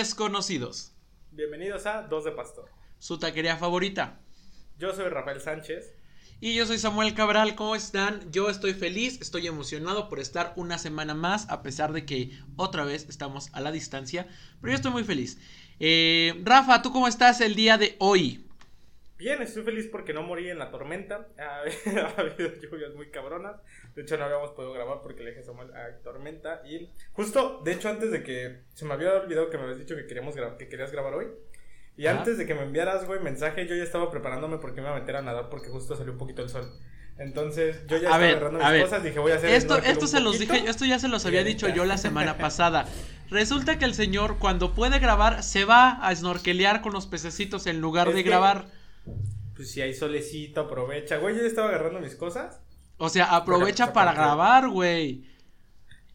desconocidos. Bienvenidos a Dos de Pastor. Su taquería favorita. Yo soy Rafael Sánchez. Y yo soy Samuel Cabral, ¿cómo están? Yo estoy feliz, estoy emocionado por estar una semana más, a pesar de que otra vez estamos a la distancia, pero yo estoy muy feliz. Eh, Rafa, ¿tú cómo estás el día de hoy? Bien, estoy feliz porque no morí en la tormenta. Ha, habido lluvias muy cabronas. De hecho, no habíamos podido grabar porque le dije a Samuel a tormenta. Y justo, de hecho, antes de que se me había olvidado que me habías dicho que, queríamos que querías grabar hoy. Y antes de que me enviaras, güey, mensaje, yo ya estaba preparándome porque me iba a meter a nadar porque justo salió un poquito el sol. Entonces, yo ya estaba agarrando mis cosas, dije, voy a hacer Esto, esto se los dije, esto ya se los había dicho yo la semana pasada. Resulta que el señor, cuando puede grabar, se va a snorkelear con los pececitos en lugar de grabar. Pues si hay solecito, aprovecha. Güey, yo ya estaba agarrando mis cosas. O sea, aprovecha para grabar, güey.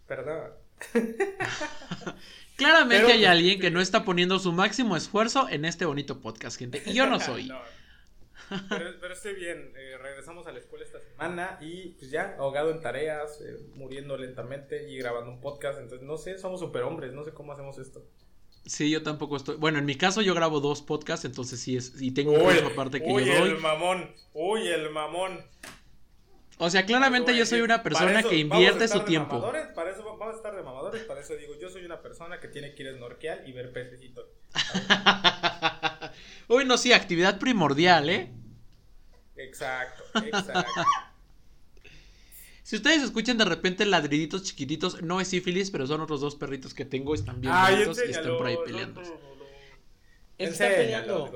Perdón. Claramente hay alguien que no está poniendo su máximo esfuerzo en este bonito podcast, gente. Y yo no soy. Pero, estoy bien. Eh, regresamos a la escuela esta semana y pues ya, ahogado en tareas, eh, muriendo lentamente y grabando un podcast. Entonces, no sé, somos superhombres, no sé cómo hacemos esto. Sí, yo tampoco estoy. Bueno, en mi caso yo grabo dos podcasts, entonces sí es. Y tengo una parte que uy, yo doy. el mamón. Uy, el mamón. O sea, claramente yo soy una persona que invierte su tiempo. Para eso vamos a estar de mamadores, para eso digo, yo soy una persona que tiene que ir a snorkear y ver pececitos. Uy, no, sí, actividad primordial, ¿eh? Exacto, exacto. Si ustedes escuchan de repente ladriditos chiquititos, no es sífilis, pero son otros dos perritos que tengo, están bien bonitos y están por ahí peleando. No, Están peleando.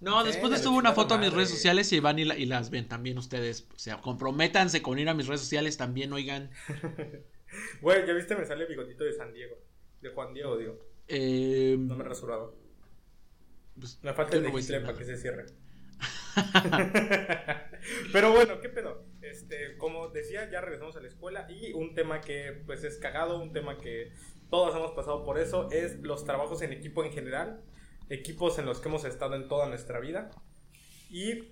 No, después les subo una foto a mis redes sociales y van y, las ven también ustedes. O sea, comprométanse con ir a mis redes sociales también, oigan. Güey, ya viste, me sale el bigotito de San Diego. De Juan Diego, digo. Eh, no me he rasurado. Pues, me falta el de para que se cierre. Pero bueno, ¿qué pedo? Este, como decía, ya regresamos a la escuela y un tema que pues es cagado, un tema que todos hemos pasado por eso, es los trabajos en equipo en general, equipos en los que hemos estado en toda nuestra vida. Y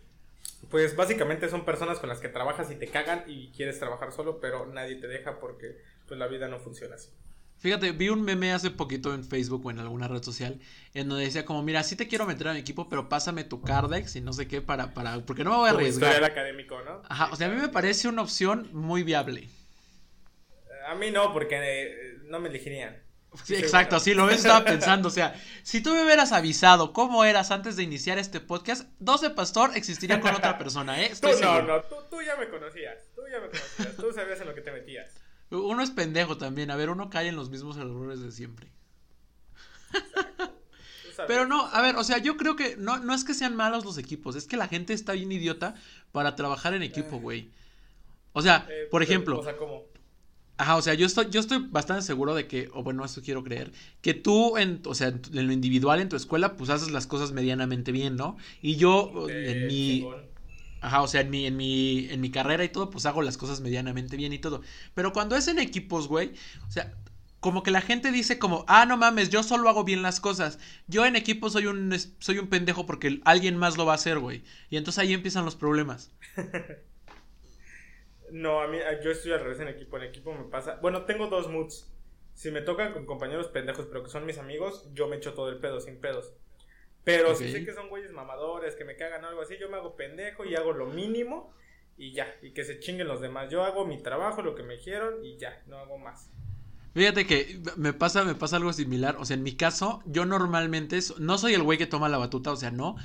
pues básicamente son personas con las que trabajas y te cagan y quieres trabajar solo, pero nadie te deja porque pues la vida no funciona así. Fíjate, vi un meme hace poquito en Facebook o en alguna red social en donde decía como, mira, sí te quiero meter a mi equipo, pero pásame tu Cardex y no sé qué para, para, porque no me voy a arriesgar. académico, ¿no? Ajá, o sea, a mí me parece una opción muy viable. A mí no, porque eh, no me elegirían. Sí, exacto, así lo ves, estaba pensando, o sea, si tú me hubieras avisado cómo eras antes de iniciar este podcast, 12 Pastor existiría con otra persona, ¿eh? tú no, no, tú, tú ya me conocías, tú ya me conocías, tú sabías en lo que te metías. Uno es pendejo también. A ver, uno cae en los mismos errores de siempre. Pero no, a ver, o sea, yo creo que no, no es que sean malos los equipos, es que la gente está bien idiota para trabajar en equipo, eh. güey. O sea, eh, por ejemplo. O sea, ¿cómo? Ajá, o sea, yo estoy, yo estoy bastante seguro de que, o bueno, eso quiero creer, que tú, en, o sea, en lo individual en tu escuela, pues haces las cosas medianamente bien, ¿no? Y yo, en mi, Ajá, o sea, en mi, en mi, en mi carrera y todo, pues hago las cosas medianamente bien y todo. Pero cuando es en equipos, güey, o sea, como que la gente dice como, ah, no mames, yo solo hago bien las cosas. Yo en equipo soy un, soy un pendejo porque alguien más lo va a hacer, güey. Y entonces ahí empiezan los problemas. no, a mí, yo estoy al revés en equipo. En equipo me pasa, bueno, tengo dos moods. Si me tocan con compañeros pendejos, pero que son mis amigos, yo me echo todo el pedo, sin pedos. Pero si sé que son güeyes mamadores, que me cagan o algo así, yo me hago pendejo y hago lo mínimo y ya, y que se chinguen los demás. Yo hago mi trabajo, lo que me dijeron y ya, no hago más. Fíjate que me pasa, me pasa algo similar. O sea, en mi caso, yo normalmente no soy el güey que toma la batuta, o sea, no.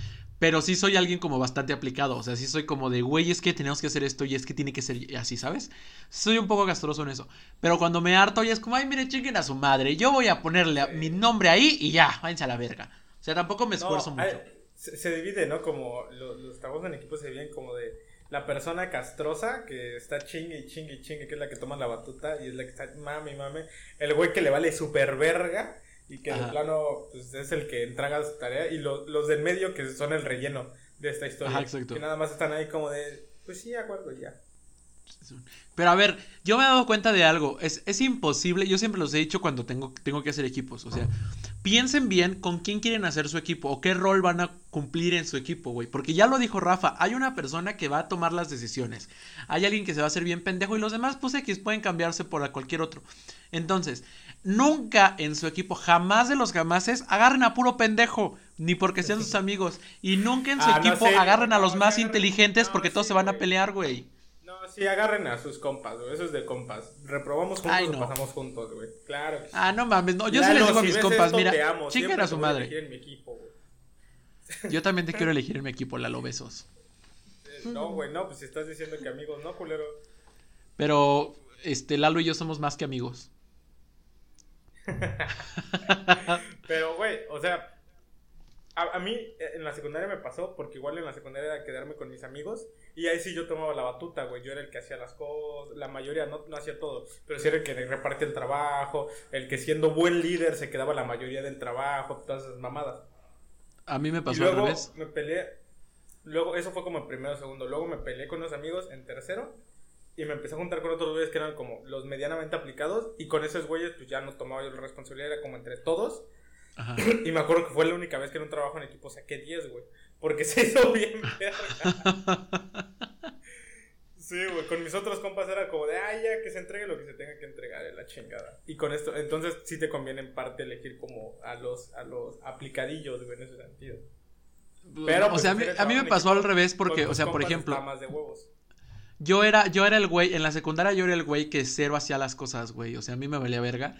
Pero sí soy alguien como bastante aplicado. O sea, sí soy como de, güey, es que tenemos que hacer esto y es que tiene que ser así, ¿sabes? Soy un poco gastroso en eso. Pero cuando me harto, ya es como, ay, mire, chinguen a su madre. Yo voy a ponerle mi nombre ahí y ya, váyanse a la verga. O sea, tampoco me esfuerzo mucho. se, divide, ¿no? Como los, trabajos en equipo se dividen como de la persona castrosa que está chingue y chingue y chingue, que es la que toma la batuta y es la que está mami, mami. El güey que le vale super verga y que de plano pues, es el que entrega su tarea. Y los del medio que son el relleno de esta historia. Que nada más están ahí como de, pues sí, acuerdo ya. Pero a ver, yo me he dado cuenta de algo. Es, es imposible, yo siempre los he dicho cuando tengo, tengo que hacer equipos. O sea, piensen bien con quién quieren hacer su equipo o qué rol van a cumplir en su equipo, güey. Porque ya lo dijo Rafa, hay una persona que va a tomar las decisiones. Hay alguien que se va a hacer bien pendejo y los demás, pues X, pueden cambiarse por cualquier otro. Entonces, nunca en su equipo, jamás de los jamases, agarren a puro pendejo, ni porque sean sus amigos. Y nunca en su ah, equipo agarren a los más inteligentes porque todos se van a pelear, güey. No, sí, agarren a sus compas, güey. Eso es de compas. Reprobamos juntos o pasamos juntos, güey. Claro. Ah, no mames, no. Yo sí les digo a mis compas, mira, chiquen a su madre. Yo también te quiero elegir en mi equipo, Lalo, besos. Eh, no, güey, no, pues si estás diciendo que amigos, no, culero. Pero, este, Lalo y yo somos más que amigos. Pero, güey, o sea, a, mí eh, en la secundaria me pasó, porque igual en la secundaria era quedarme con mis amigos, y ahí sí yo tomaba la batuta, güey, yo era el que hacía las cosas, la mayoría no, no hacía todo, pero sí era el que repartía el trabajo, el que siendo buen líder se quedaba la mayoría del trabajo, todas esas mamadas. A mí me pasó y luego al revés. me peleé, luego, eso fue como en primero o segundo, luego me peleé con unos amigos en tercero, y me empecé a juntar con otros güeyes que eran como los medianamente aplicados, y con esos güeyes pues ya no tomaba yo la responsabilidad, era como entre todos, y me acuerdo que fue la única vez que en un trabajo en equipo saqué 10, güey. Porque se hizo bien sí, güey. Con mis otros compas era como de, ay, ya que se entregue lo que se tenga que entregar, en la chingada. Y con esto, entonces sí te conviene en parte elegir como a los, a los aplicadillos, güey, en ese sentido. Pero, o pues, sea, a mí, me pasó al revés porque, o sea, por ejemplo. Yo era, yo era el güey, en la secundaria yo era el güey que cero hacía las cosas, güey. O sea, a mí me valía verga.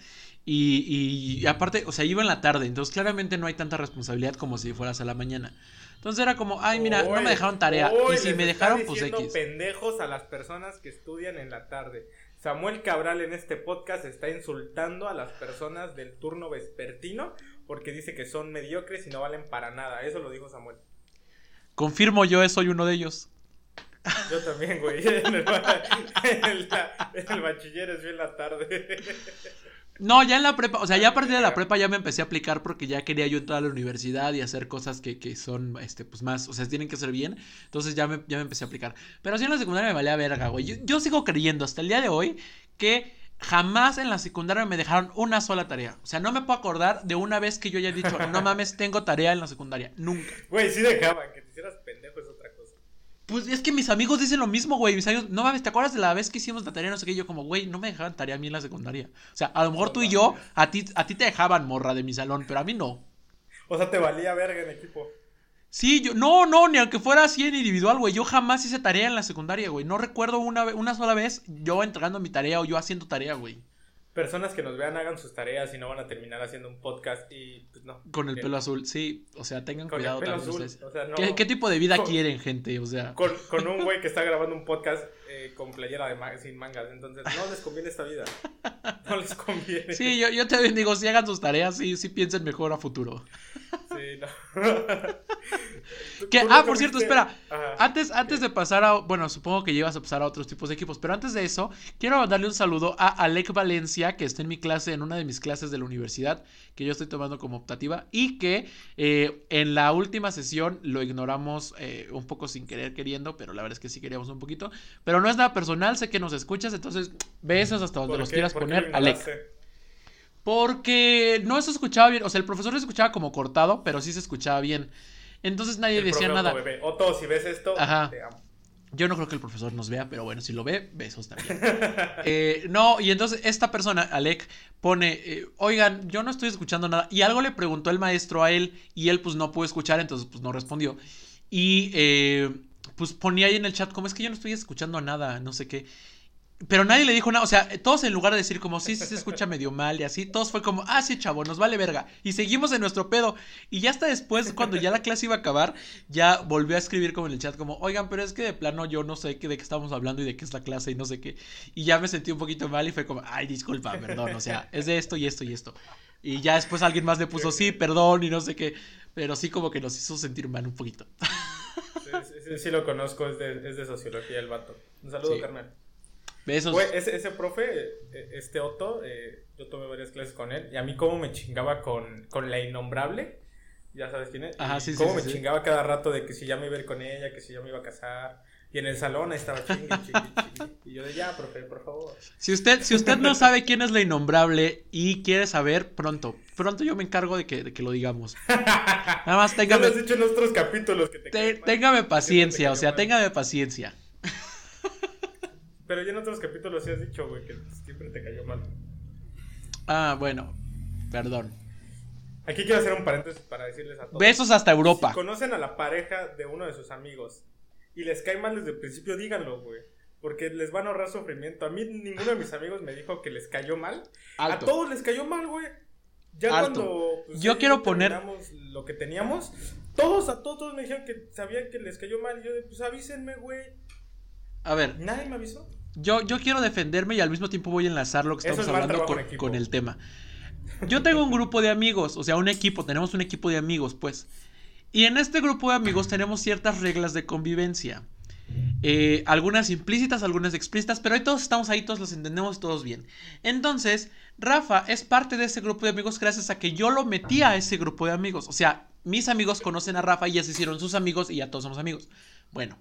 Y, y, aparte, o sea, iba en la tarde, entonces claramente no hay tanta responsabilidad como si fueras a la mañana. Entonces era como, ay, mira, no me dejaron tarea. y si me dejaron, pues X. pendejos a las personas que estudian en la tarde. Samuel Cabral en este podcast está insultando a las personas del turno vespertino porque dice que son mediocres y no valen para nada. Eso lo dijo Samuel. Confirmo yo, soy uno de ellos. Yo también, güey. En el, en el bachiller es bien la tarde. No, ya en la prepa, o sea, ya a partir de la prepa ya me empecé a aplicar porque ya quería yo entrar a la universidad y hacer cosas que, que son, este, pues más, o sea, tienen que ser bien. Entonces ya me, ya me empecé a aplicar. Pero sí en la secundaria me valía verga, güey. Yo, yo sigo creyendo hasta el día de hoy que jamás en la secundaria me dejaron una sola tarea. O sea, no me puedo acordar de una vez que yo haya dicho, no mames, tengo tarea en la secundaria. Nunca. Güey, sí dejaban, que te hicieras pendejo es otra cosa. Pues es que mis amigos dicen lo mismo, güey. Mis amigos, no mames, ¿te acuerdas de la vez que hicimos la tarea? No sé qué. Yo, como, güey, no me dejaban tarea a mí en la secundaria. O sea, a lo mejor tú y yo, a ti, a ti te dejaban morra de mi salón, pero a mí no. O sea, te valía verga en equipo. Sí, yo, no, no, ni aunque fuera así en individual, güey. Yo jamás hice tarea en la secundaria, güey. No recuerdo una, una sola vez yo entregando mi tarea o yo haciendo tarea, güey personas que nos vean hagan sus tareas y no van a terminar haciendo un podcast y pues no. Con el pelo azul, sí, o sea, tengan cuidado también ¿Qué, tipo de vida quieren, gente? O sea. Con, con un güey que está grabando un podcast eh, con playera de sin mangas, entonces no les conviene esta vida. No les conviene. Sí, yo, yo te digo, si hagan sus tareas, sí, sí piensen mejor a futuro. Sí, no. ah, por cierto, espera. Antes, antes de pasar a. Bueno, supongo que llevas a pasar a otros tipos de equipos. Pero antes de eso, quiero darle un saludo a Alec Valencia, que está en mi clase, en una de mis clases de la universidad, que yo estoy tomando como optativa. Y que eh, en la última sesión lo ignoramos eh, un poco sin querer queriendo. Pero la verdad es que sí queríamos un poquito. Pero no es nada personal, sé que nos escuchas. Entonces, besos hasta donde los quieras poner, Alec. Porque no se escuchaba bien. O sea, el profesor se escuchaba como cortado, pero sí se escuchaba bien. Entonces nadie decía nada. Otto, si ves esto, te amo. Yo no creo que el profesor nos vea, pero bueno, si lo ve, besos también. Eh, no, y entonces esta persona, Alec, pone, eh, oigan, yo no estoy escuchando nada. Y algo le preguntó el maestro a él y él pues no pudo escuchar, entonces pues no respondió. Y eh, pues ponía ahí en el chat, como es que yo no estoy escuchando nada, no sé qué. Pero nadie le dijo nada, o sea, todos en lugar de decir como, sí, sí se escucha medio mal y así, todos fue como, ah, sí, chavo, nos vale verga. Y seguimos en nuestro pedo. Y ya hasta después, cuando ya la clase iba a acabar, ya volvió a escribir como en el chat, como, oigan, pero es que de plano yo no sé qué, de qué estamos hablando y de qué es la clase y no sé qué. Y ya me sentí un poquito mal y fue como, ay, disculpa, perdón, o sea, es de esto y esto y esto. Y ya después alguien más le puso, sí, perdón y no sé qué. Pero sí como que nos hizo sentir mal un poquito. Sí, sí, sí, lo conozco, es de, es de sociología el vato. Un saludo, carnal. Ese, profe, e, este Otto, eh, yo tomé varias clases con él y a mí como me chingaba con, con la innombrable, ya sabes quién es, Ajá, sí, cómo me chingaba cada rato de que si ya me iba a ir con ella, que si ya me iba a casar Y en el salón estaba chingue, chingue, chingue. Y yo de ya, profe, por favor. Si usted, si usted no sabe quién es la innombrable y quiere saber, pronto, pronto yo me encargo de que, de que lo digamos. Nada más téngame. Lo has dicho en otros capítulos que te te- téngame paciencia, o sea, téngame paciencia. Pero ya en otros capítulos sí has dicho, güey, que siempre te cayó mal. Ah, bueno, perdón. Aquí quiero hacer un paréntesis para decirles a todos. Besos hasta Si Europa. conocen a la pareja de uno de sus amigos y les cae mal desde el principio, díganlo, güey. Porque les van a ahorrar sufrimiento. A mí ninguno de mis amigos me dijo que les cayó mal. A todos les cayó mal, güey. Ya Alto. cuando pues, Yo quiero poner- lo que teníamos, todos a todos me dijeron que sabían que les cayó mal. Y yo pues avísenme, güey. A ver, Nadie me avisó. yo, yo quiero defenderme y al mismo tiempo voy a enlazar lo que Eso estamos es hablando con, con el tema. Yo tengo un grupo de amigos, o sea, un equipo, tenemos un equipo de amigos, pues. Y en este grupo de amigos tenemos ciertas reglas de convivencia. Eh, algunas implícitas, algunas explícitas, pero ahí todos estamos ahí, todos los entendemos, todos bien. Entonces, Rafa es parte de ese grupo de amigos gracias a que yo lo metí a ese grupo de amigos. O sea, mis amigos conocen a Rafa y ya se hicieron sus amigos y ya todos somos amigos. Bueno,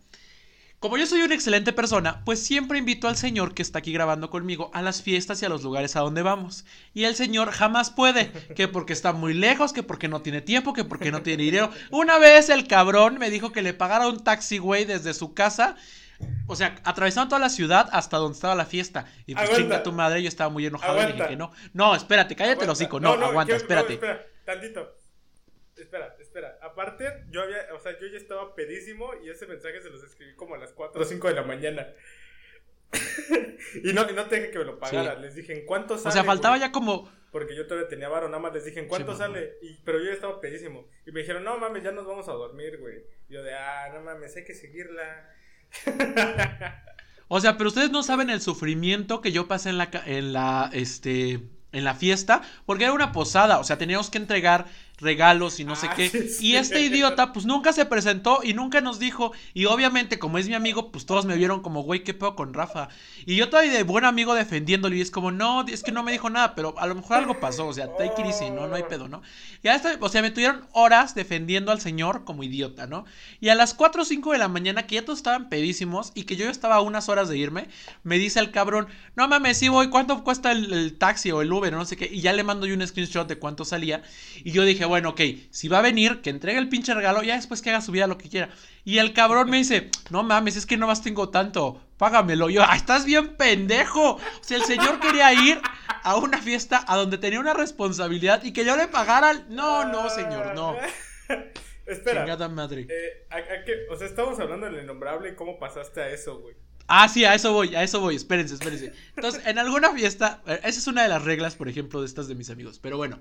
como yo soy una excelente persona, pues siempre invito al señor que está aquí grabando conmigo a las fiestas y a los lugares a donde vamos. Y el señor jamás puede, que porque está muy lejos, que porque no tiene tiempo, que porque no tiene dinero. Una vez el cabrón me dijo que le pagara un taxi, güey, desde su casa. O sea, atravesando toda la ciudad hasta donde estaba la fiesta. Y pues Aguanta. chinga tu madre, yo estaba muy enojado y dije Aguanta. que no. No, espérate, cállate el Aguanta. hocico. No, aguanta, quiero- espérate. espera, tantito. Espera, espera. Aparte, yo había, o sea, yo ya estaba pedísimo y ese mensaje se los escribí como a las 4 o 5 de la mañana. y, no, y no te dije que me lo pagaran. Les dije, ¿en cuánto sale? O sea, faltaba güey? ya como. Porque yo todavía tenía varo, nada más les dije, ¿en cuánto Sí, sale? Y, pero yo ya estaba pedísimo. Y me dijeron, no mames, ya nos vamos a dormir, güey. Y yo de, ah, no mames, hay que seguirla. O sea, pero ustedes no saben el sufrimiento que yo pasé en la, en la, este, en la fiesta, porque era una posada, o sea, teníamos que entregar regalos y no sé Ah, qué. sí, y este idiota, pues nunca se presentó y nunca nos dijo. Y obviamente, como es mi amigo, pues todos me vieron como, güey, ¿qué pedo con Rafa? Y yo todavía de buen amigo defendiéndolo y es como, no, es que no me dijo nada, pero a lo mejor algo pasó, o sea, take it easy, no, no hay pedo, ¿no? Y hasta, o sea, me tuvieron horas defendiendo al señor como idiota, ¿no? Y a las 4 o 5 de la mañana, que ya todos estaban pedísimos y que yo ya estaba a unas horas de irme, me dice el cabrón, no mames, sí voy, ¿cuánto cuesta el, el taxi o el Uber o no sé qué? Y ya le mando yo un screenshot de cuánto salía. Y yo dije, bueno, ok, si va a venir, que entregue el pinche regalo, ya después que haga su vida lo que quiera. Y el cabrón me dice, no mames, es que no más tengo tanto, págamelo. Yo, ah, estás bien pendejo. O sea, el señor quería ir a una fiesta a donde tenía una responsabilidad y que yo le pagara. No, no, señor, no. Espera. Madre. Eh, ¿a-? O sea, estamos hablando del innombrable y cómo pasaste a eso, güey. Ah, sí, a eso voy, a eso voy, espérense, espérense. Entonces, en alguna fiesta, eh, esa es una de las reglas, por ejemplo, de estas de mis amigos, pero bueno,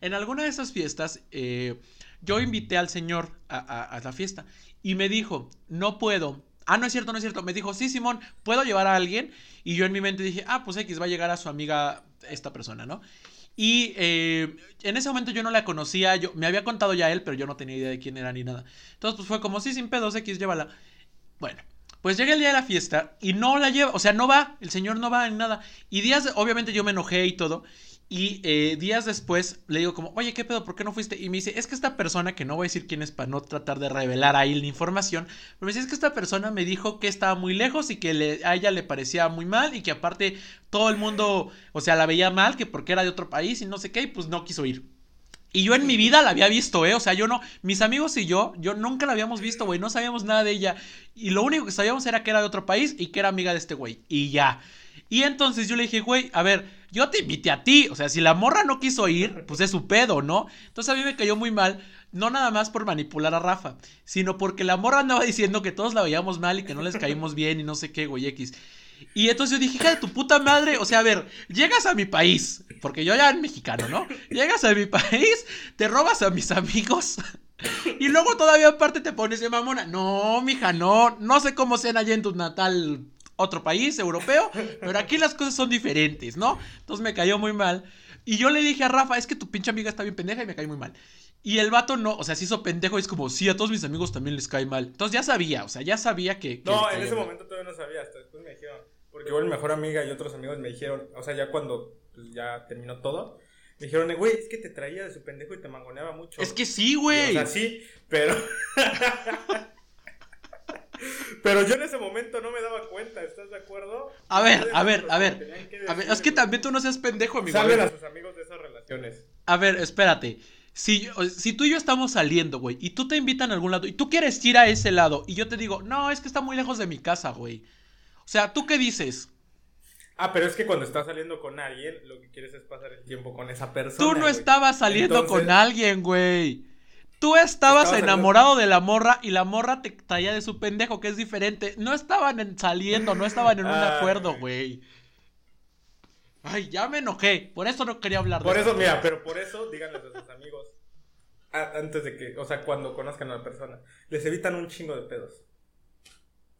en alguna de esas fiestas, eh, yo invité al señor a, la fiesta y me dijo, no puedo. Ah, no es cierto, no es cierto. Me dijo, sí, Simón, ¿puedo llevar a alguien? Y yo en mi mente dije, ah, pues X va a llegar a su amiga esta persona, ¿no? Y eh, en ese momento yo no la conocía, yo me había contado ya él, pero yo no tenía idea de quién era ni nada. Entonces, pues fue como, sí, sin pedos, X, llévala. Bueno, pues llega el día de la fiesta y no la lleva, o sea, no va, el señor no va en nada. Y días, obviamente yo me enojé y todo. Y eh, días después le digo como, oye, ¿qué pedo? ¿Por qué no fuiste? Y me dice, es que esta persona, que no voy a decir quién es para no tratar de revelar ahí la información, pero me dice, es que esta persona me dijo que estaba muy lejos y que le- a ella le parecía muy mal y que aparte todo el mundo, o sea, la veía mal, que porque era de otro país y no sé qué, y pues no quiso ir. Y yo en mi vida la había visto, ¿eh? O sea, yo no, mis amigos y yo, yo nunca la habíamos visto, güey, no sabíamos nada de ella. Y lo único que sabíamos era que era de otro país y que era amiga de este güey. Y ya. Y entonces yo le dije, güey, a ver, yo te invité a ti. O sea, si la morra no quiso ir, pues es su pedo, ¿no? Entonces a mí me cayó muy mal, no nada más por manipular a Rafa, sino porque la morra andaba diciendo que todos la veíamos mal y que no les caímos bien y no sé qué, güey, X. Y entonces yo dije, hija de tu puta madre, o sea, a ver, llegas a mi país, porque yo ya en mexicano, ¿no? Llegas a mi país, te robas a mis amigos y luego todavía aparte te pones de mamona. No, mija, no, no sé cómo sean allá en tu natal otro país europeo, pero aquí las cosas son diferentes, ¿no? Entonces me cayó muy mal. Y yo le dije a Rafa, es que tu pinche amiga está bien pendeja y me cae muy mal. Y el vato no, o sea, se hizo pendejo y es como, sí, a todos mis amigos también les cae mal. Entonces ya sabía, o sea, ya sabía que... que No, en ese mal. momento todavía no sabía, igual mi mejor amiga y otros amigos me dijeron, o sea, ya cuando pues, ya terminó todo, me dijeron, "Eh, güey, es que te traía de su pendejo y te mangoneaba mucho. Es que sí, güey. O sea, sí, pero. Pero yo en ese momento no me daba cuenta, ¿estás de acuerdo? A ver, a ver, a ver. A ver, es que también tú no seas pendejo, amigo. Saben a sus amigos de esas relaciones. A ver, espérate. Si, si tú y yo estamos saliendo, güey, y tú te invitan a algún lado, y tú quieres ir a ese lado, y yo te digo, no, es que está muy lejos de mi casa, güey. O sea, ¿tú qué dices? Ah, pero es que cuando estás saliendo con alguien, lo que quieres es pasar el tiempo con esa persona. Tú no estabas saliendo con alguien, güey. Tú estabas, enamorado de la morra y la morra te traía de su pendejo, que es diferente. No estaban saliendo, no estaban en un acuerdo, güey. Ay, ya me enojé. Por eso no quería hablar de Por eso, mira, pero por eso díganles a sus amigos. antes de que, o sea, cuando conozcan a la persona. Les evitan un chingo de pedos.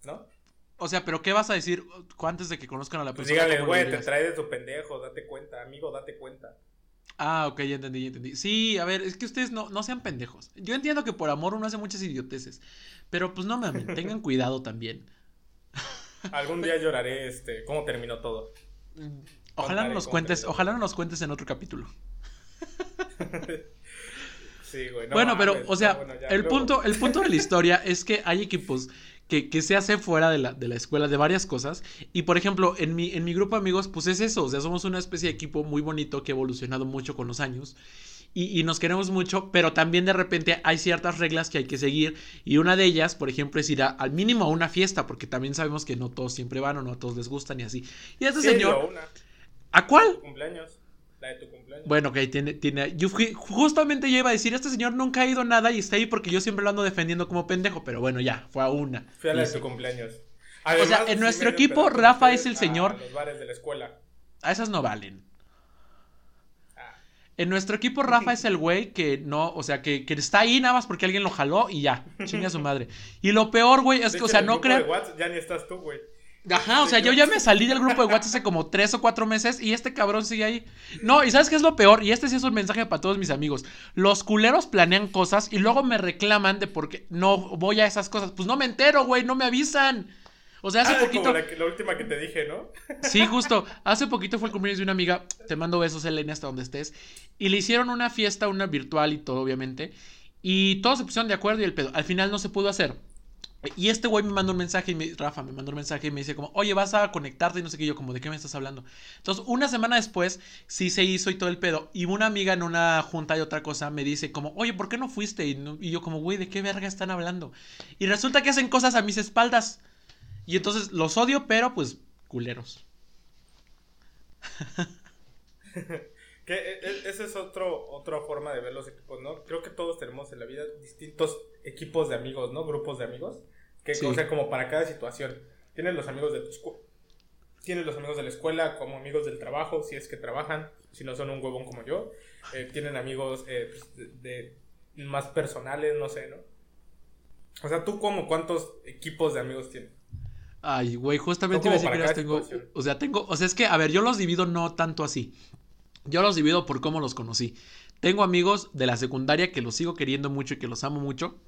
¿No? O sea, pero ¿qué vas a decir antes de que conozcan a la pues persona? díganle, güey, te trae de su pendejo, date cuenta, amigo, date cuenta. Ah, ok, ya entendí, ya entendí. Sí, a ver, es que ustedes no, no sean pendejos. Yo entiendo que por amor uno hace muchas idioteces. Pero pues no mames, tengan cuidado también. Algún día lloraré este, cómo terminó todo. Ojalá no nos cuentes, ojalá no nos cuentes en otro capítulo. sí, güey. bueno, pero, o sea, el, punto, el punto de la historia es que hay equipos que, que, se hace fuera de la, de la, escuela de varias cosas. Y por ejemplo, en mi, en mi grupo de amigos, pues es eso. O sea, somos una especie de equipo muy bonito que ha evolucionado mucho con los años. Y, y, nos queremos mucho, pero también de repente hay ciertas reglas que hay que seguir. Y una de ellas, por ejemplo, es ir al mínimo a una fiesta, porque también sabemos que no todos siempre van o no a todos les gustan y así. Y este señor. ¿A cuál? Cumpleaños. La de tu cumpleaños. Bueno, ok, tiene, tiene. Yo justamente yo iba a decir, este señor nunca ha ido a nada y está ahí porque yo siempre lo ando defendiendo como pendejo, pero bueno, ya, fue a una. Fui a la de tu cumpleaños. o sea, en nuestro equipo, Rafa es el señor. los bares de la escuela. A esas no valen. Ah. En nuestro equipo, Rafa es el güey que no, o sea, que, que, está ahí nada más porque alguien lo jaló y ya, chinga su madre. Y lo peor, güey, es que, o sea, no crean. Ya ni estás tú, güey. Ajá, o sea, yo ya me salí del grupo de WhatsApp hace como tres o cuatro meses y este cabrón sigue ahí. No, y ¿sabes qué es lo peor? Y este sí es un mensaje para todos mis amigos. Los culeros planean cosas y luego me reclaman de por qué no voy a esas cosas. Pues no me entero, güey, no me avisan. O sea, hace ah, poquito. Como la, última que te dije, ¿no? Sí, justo. Hace poquito fue el cumpleaños de una amiga. Te mando besos, Elena, hasta donde estés. Y le hicieron una fiesta, una virtual y todo, obviamente. Y todos se pusieron de acuerdo y el pedo. Al final no se pudo hacer. Y este güey me mandó un mensaje, y me, Rafa me mandó un mensaje y me dice como, oye, vas a conectarte y no sé qué, yo como, ¿de qué me estás hablando? Entonces, una semana después, sí se hizo y todo el pedo. Y una amiga en una junta y otra cosa me dice como, oye, ¿por qué no fuiste? Y, yo como, güey, ¿de qué verga están hablando? Y resulta que hacen cosas a mis espaldas. Y entonces los odio, pero pues, culeros. que e, e, esa es otro, otra forma de ver los equipos, ¿no? Creo que todos tenemos en la vida distintos equipos de amigos, ¿no? Grupos de amigos. Que, O sea, como para cada situación. Tienes los amigos de tu escuela. Tienes los amigos de la escuela como amigos del trabajo, si es que trabajan, si no son un huevón como yo. Eh, tienen amigos eh, pues, de, más personales, no sé, ¿no? O sea, ¿tú como cuántos equipos de amigos tienes? Ay, güey, justamente iba a decir que los tengo. O sea, tengo. O sea, es que, a ver, yo los divido no tanto así. Yo los divido por cómo los conocí. Tengo amigos de la secundaria que los sigo queriendo mucho y que los amo mucho.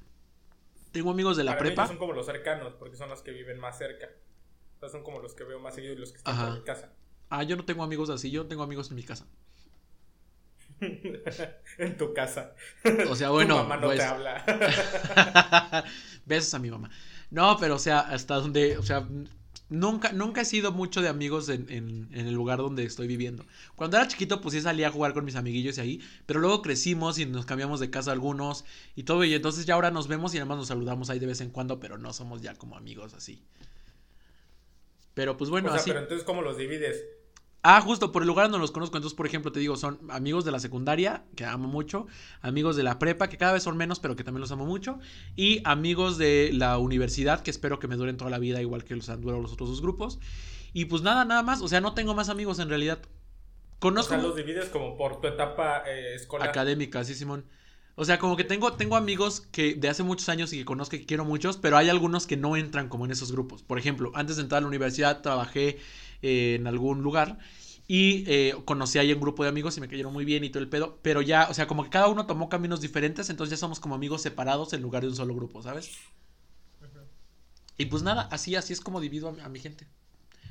Tengo amigos de la prepa. son como los cercanos, porque son los que viven más cerca. O sea, son como los que veo más seguido y los que están en mi casa. Ah, yo no tengo amigos así, yo tengo amigos en mi casa. en tu casa. O sea, bueno. Tu mamá no te pues habla. Besos a mi mamá. No, pero o sea, hasta donde, o sea, Nunca, nunca he sido mucho de amigos en, en, el lugar donde estoy viviendo. Cuando era chiquito, pues sí salía a jugar con mis amiguillos y ahí, pero luego crecimos y nos cambiamos de casa algunos y todo, y entonces ya ahora nos vemos y además nos saludamos ahí de vez en cuando, pero no somos ya como amigos así. Pero pues bueno, o sea, Pero entonces, ¿cómo los divides? Ah, justo, por el lugar donde los conozco. Entonces, por ejemplo, te digo, son amigos de la secundaria, que amo mucho, amigos de la prepa, que cada vez son menos, pero que también los amo mucho, y amigos de la universidad, que espero que me duren toda la vida, igual que los han durado los otros dos grupos. Y pues nada, nada más, o sea, no tengo más amigos en realidad. Conozco... O sea, los divides como por tu etapa eh, escolar. Académica, sí, Simón. O sea, como que tengo, tengo amigos que de hace muchos años y que conozco y que quiero muchos, pero hay algunos que no entran como en esos grupos. Por ejemplo, antes de entrar a la universidad trabajé en algún lugar y eh, conocí ahí un grupo de amigos y me cayeron muy bien y todo el pedo. Pero ya, o sea, como que cada uno tomó caminos diferentes, entonces ya somos como amigos separados en lugar de un solo grupo, ¿sabes? Y pues nada, así, así es como divido a, mi gente.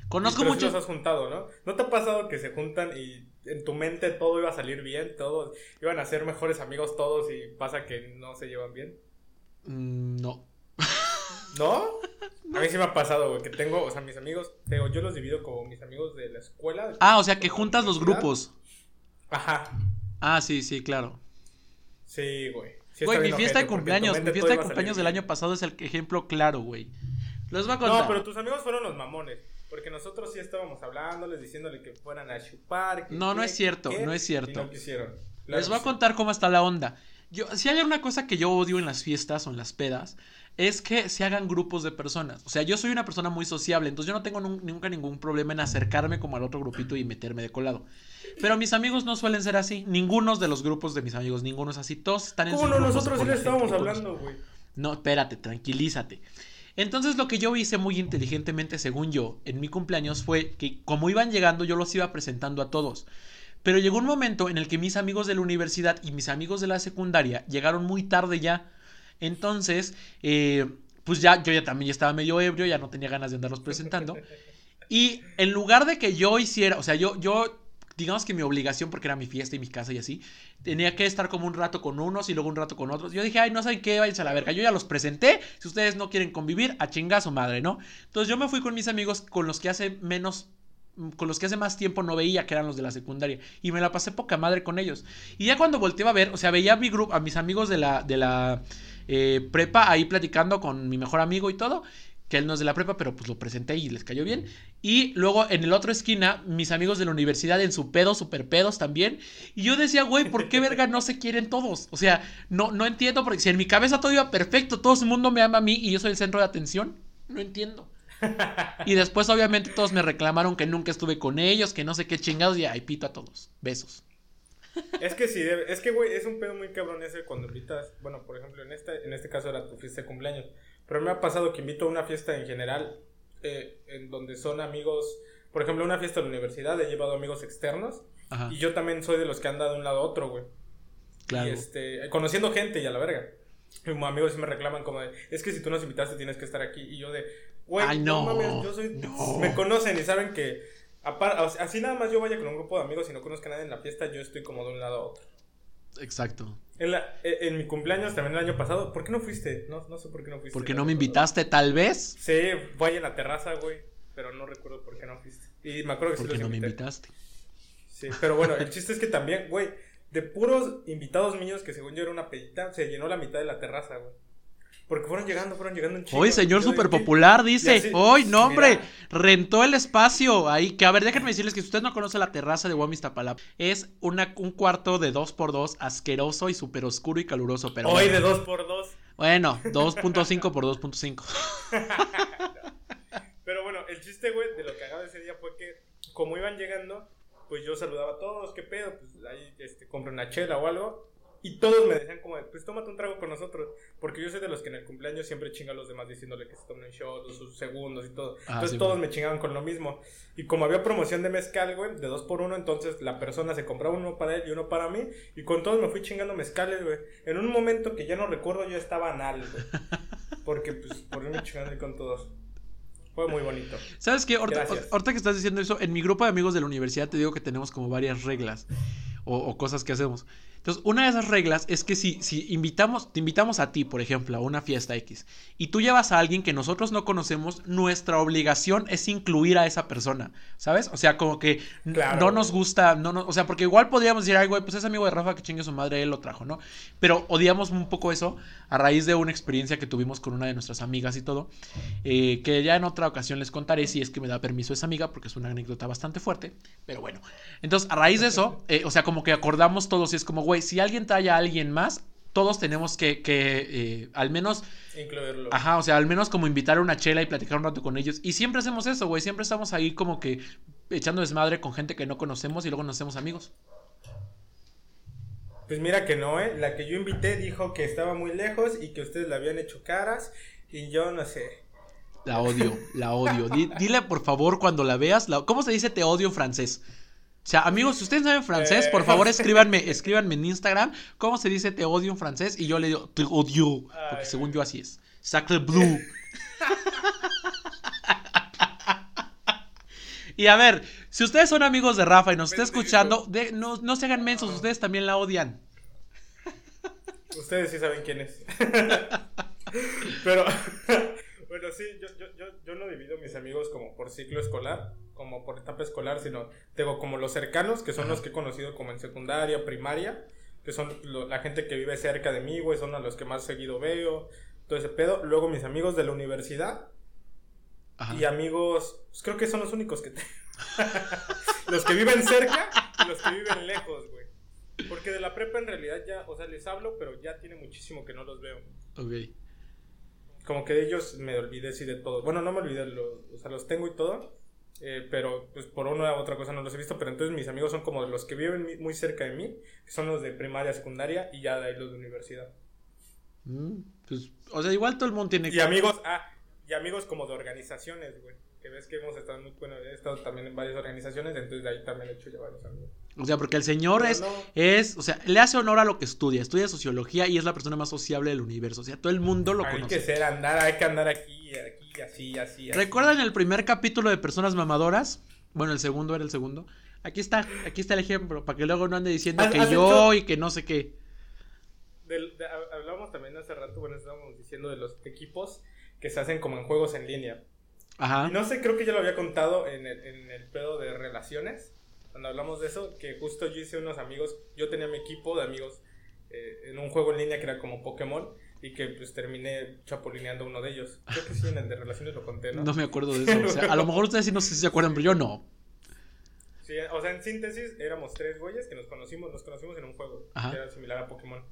Conozco muchos. has juntado, ¿no? ¿No te ha pasado que se juntan y en tu mente todo iba a salir bien, todos iban a ser mejores amigos todos y pasa que no se llevan bien? Mm, no. ¿No? A mí sí me ha pasado, güey, que tengo, o sea, mis amigos, digo, yo los divido como mis amigos de la escuela. Ah, o sea, que juntas los grupos. Ajá. Ah, sí, sí, claro. Sí, güey. güey, mi fiesta de cumpleaños, mi fiesta de cumpleaños del año pasado es el ejemplo claro, güey. Los va a contar. No, pero tus amigos fueron los mamones. Porque nosotros sí estábamos hablándoles, diciéndole que fueran a chupar. no, no es cierto, no es cierto. no quisieron. Les voy a contar cómo está la onda. Yo, si hay una cosa que yo odio en las fiestas o en las pedas, es que se hagan grupos de personas. O sea, yo soy una persona muy sociable, entonces yo no tengo nunca ningún problema en acercarme como al otro grupito y meterme de colado. Pero mis amigos no suelen ser así. Ninguno de los grupos de mis amigos, ninguno es así. Todos están en ¿Cómo no? Nosotros sí le estábamos hablando, güey. No, espérate, tranquilízate. Entonces lo que yo hice muy inteligentemente, según yo, en mi cumpleaños fue que como iban llegando yo los iba presentando a todos. Pero llegó un momento en el que mis amigos de la universidad y mis amigos de la secundaria llegaron muy tarde ya. Entonces, eh, pues ya yo ya también estaba medio ebrio, ya no tenía ganas de andarlos presentando. Y en lugar de que yo hiciera, o sea, yo, yo, digamos que mi obligación, porque era mi fiesta y mi casa y así, tenía que estar como un rato con unos y luego un rato con otros. Yo dije, ay, no saben qué, váyanse a la verga. Yo ya los presenté, si ustedes no quieren convivir, a chingazo madre, ¿no? Entonces yo me fui con mis amigos con los que hace menos con los que hace más tiempo no veía, que eran los de la secundaria. Y me la pasé poca madre con ellos. Y ya cuando volteaba a ver, o sea, veía a mi grupo, a mis amigos de la, de la eh, prepa ahí platicando con mi mejor amigo y todo. Que él no es de la prepa, pero pues lo presenté y les cayó bien. Y luego en el otro esquina, mis amigos de la universidad en su pedo, super pedos también. Y yo decía, güey, ¿por qué verga no se quieren todos? O sea, no, no entiendo, porque si en mi cabeza todo iba perfecto, todo el mundo me ama a mí y yo soy el centro de atención, no entiendo. Y después, obviamente, todos me reclamaron que nunca estuve con ellos, que no sé qué chingados, y ahí pito a todos. Besos. Es que sí, es que, güey, es un pedo muy cabrón ese cuando invitas, bueno, por ejemplo, en este, en este caso era tu fiesta de cumpleaños, pero me ha pasado que invito a una fiesta en general, eh, en donde son amigos, por ejemplo, una fiesta de la universidad, he llevado amigos externos, y yo también soy de los que han dado de un lado a otro, güey. Claro. Y este, conociendo gente y a la verga. Mis amigos me reclaman como de, es que si tú nos invitaste tienes que estar aquí. Y yo de, güey, no. mames, yo soy, me conocen y saben que, así nada más yo vaya con un grupo de amigos y no conozca a nadie en la fiesta, yo estoy como de un lado a otro. Exacto. En, la, e, en, mi cumpleaños también el año pasado, ¿por qué no fuiste? No, no sé por qué no fuiste. ¿Porque no me invitaste tal vez? Sí, voy en la terraza, güey, pero no recuerdo por qué no fuiste. Y me acuerdo que Porque no me invitaste. Sí, pero bueno, el chiste es que también, güey, de puros invitados míos que según yo era una pedita, se llenó la mitad de la terraza, güey. Porque fueron llegando, fueron llegando un chingo. Hoy, señor super popular, dice. Hoy, no, hombre. Rentó el espacio ahí. Que a ver, déjenme decirles que si usted no conoce la terraza de Guamis Tapalapa, es una, un cuarto de 2x2 asqueroso y súper oscuro y caluroso. Pero Hoy de 2x2. Bueno, 2.5 por 2.5. pero bueno, el chiste, güey, de lo que de ese día fue que, como iban llegando, pues yo saludaba a todos, ¿qué pedo? Pues ahí este, compro una chela o algo. Y todos me decían como, pues tómate un trago con nosotros. Porque yo soy de los que en el cumpleaños siempre chinga a los demás diciéndole que se tomen shot, sus segundos y todo. Ah, entonces todos me chingaban con lo mismo. Y como había promoción de mezcal, güey, de dos por uno, entonces la persona se compraba uno para él y uno para mí. Y con todos me fui chingando mezcales, güey. En un momento que ya no recuerdo, yo estaba anal, güey. Porque, pues, por irme chingando con todos. Fue muy bonito. ¿Sabes qué? Ahorita, que estás diciendo eso, en mi grupo de amigos de la universidad te digo que tenemos como varias reglas o cosas que hacemos. Entonces, una de esas reglas es que si, si invitamos, te invitamos a ti, por ejemplo, a una fiesta X, y tú llevas a alguien que nosotros no conocemos, nuestra obligación es incluir a esa persona, ¿sabes? O sea, como que no nos gusta, no, o sea, porque igual podríamos decir, ay, güey, pues es amigo de Rafa que chingue su madre, él lo trajo, ¿no? Pero odiamos un poco eso a raíz de una experiencia que tuvimos con una de nuestras amigas y todo, eh, que ya en otra ocasión les contaré si es que me da permiso esa amiga, porque es una anécdota bastante fuerte, pero bueno. Entonces, a raíz de eso, eh, o sea, como que acordamos todos y es como, güey, si alguien trae a alguien más, todos tenemos que, que eh, al menos... Incluirlo. Ajá, o sea, al menos como invitar a una chela y platicar un rato con ellos. Y siempre hacemos eso, güey. Siempre estamos ahí como que echando desmadre con gente que no conocemos y luego nos hacemos amigos. Pues mira que no, ¿eh? La que yo invité dijo que estaba muy lejos y que ustedes le habían hecho caras y yo no sé. La odio, la odio. dile por favor cuando la veas, ¿cómo se dice te odio en francés? O sea, amigos, si ustedes saben francés, por favor escríbanme, escríbanme en Instagram cómo se dice te odio en francés y yo le digo te odio, porque según yo así es. Sacre blue. y a ver, si ustedes son amigos de Rafa y nos está escuchando, no, no se hagan mensos, ustedes también la odian. Ustedes sí saben quién es. Pero Pero sí, yo, yo, yo, yo no divido mis amigos como por ciclo escolar, como por etapa escolar, sino tengo como los cercanos, que son los que he conocido como en secundaria, primaria, que son la gente que vive cerca de mí, güey, son a los que más seguido veo, todo ese pedo. Luego mis amigos de la universidad. Y amigos, pues creo que son los únicos que tengo. los que viven cerca y los que viven lejos, güey. Porque de la prepa en realidad ya, o sea, les hablo, pero ya tiene muchísimo que no los veo. Ok. Como que de ellos me olvidé, sí, de todos. Bueno, no me olvidé, o sea, los tengo y todo. Eh, pero pues por una u otra cosa no los he visto. Pero entonces mis amigos son como los que viven muy cerca de mí, que son los de primaria, secundaria y ya de ahí los de universidad. Mm, pues, o sea, igual todo el mundo tiene. Y amigos, ah, y amigos como de organizaciones, güey ves que hemos estado muy, bueno, he estado también en varias organizaciones, entonces de ahí también he hecho llevar los amigos. O sea, porque el señor es, es, o sea, le hace honor a lo que estudia, estudia sociología y es la persona más sociable del universo, o sea, todo el mundo lo conoce. Hay que ser, andar, hay que andar aquí, aquí, así, así. ¿Recuerdan el primer capítulo de Personas Mamadoras? Bueno, el segundo era el segundo. Aquí está, aquí está el ejemplo, para que luego no ande diciendo que yo y que no sé qué. hablábamos también hace rato, bueno, estábamos diciendo de los equipos que se hacen como en juegos en línea. Ajá. no sé, creo que ya lo había contado en el, en el pedo de relaciones, cuando hablamos de eso, que justo yo hice unos amigos, yo tenía mi equipo de amigos eh, en un juego en línea que era como Pokémon y que pues terminé chapolineando uno de ellos. Creo que sí, en el de relaciones lo conté, ¿no? No me acuerdo de eso. O sea, a lo mejor ustedes sí no sé si se acuerdan, pero yo no. Sí, o sea, en síntesis éramos tres güeyes que nos conocimos, nos conocimos en un juego que era similar a Pokémon.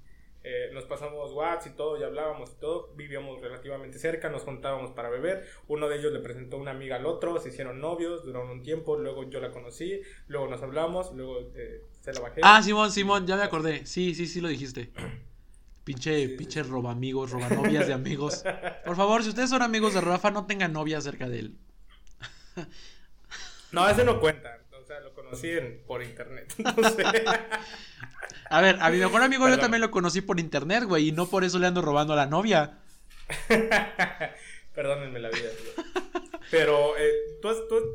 Eh, nos pasamos WhatsApp y todo, ya hablábamos y todo, vivíamos relativamente cerca, nos juntábamos para beber, uno de ellos le presentó una amiga al otro, se hicieron novios, duraron un tiempo, luego yo la conocí, luego nos hablamos, luego eh, se la bajé. Ah, Simón, Simón, ya me acordé, sí, sí, sí lo dijiste. Pinche, pinche roba amigos, roba novias de amigos. Por favor, si ustedes son amigos de Rafa, no tengan novia cerca de él. no, ese no cuenta. O sea, lo conocí por internet. No sé. A ver, a mi mejor amigo yo también lo conocí por internet, güey, y no por eso le ando robando a la novia. Perdónenme la vida, Pero, eh, ¿tú,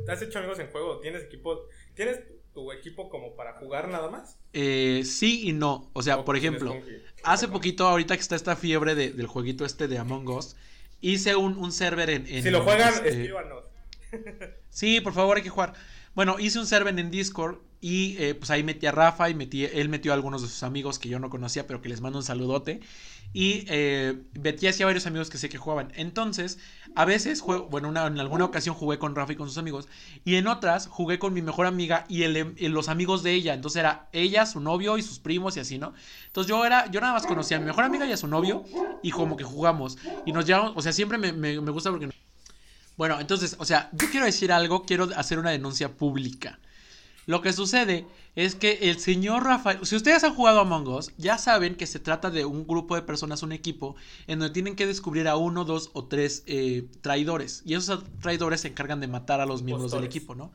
has, hecho amigos en juego? ¿Tienes equipo? ¿Tienes tu equipo como para jugar nada más? Eh, sí y no. O sea, por ejemplo, hace poquito, ahorita que está esta fiebre del jueguito este de Among Us, hice un, server en, Si lo juegan, este, escríbanos. sí, por favor, hay que jugar. Bueno, hice un server en Discord y eh, pues ahí metí a Rafa y metí, él metió a algunos de sus amigos que yo no conocía, pero que les mando un saludote. Y eh, metí hacia varios amigos que sé que jugaban. Entonces, a veces juego, bueno, en alguna ocasión jugué con Rafa y con sus amigos. Y en otras jugué con mi mejor amiga y el, los amigos de ella. Entonces era ella, su novio y sus primos y así, ¿no? Entonces yo era, yo nada más conocía a mi mejor amiga y a su novio. Y como que jugamos. Y nos llevamos, o sea, siempre me, me gusta porque bueno, entonces, o sea, yo quiero decir algo, quiero hacer una denuncia pública. Lo que sucede es que el señor Rafael, si ustedes han jugado a Among Us, ya saben que se trata de un grupo de personas, un equipo, en donde tienen que descubrir a uno, dos o tres eh, traidores. Y esos traidores se encargan de matar a los miembros del equipo, ¿no?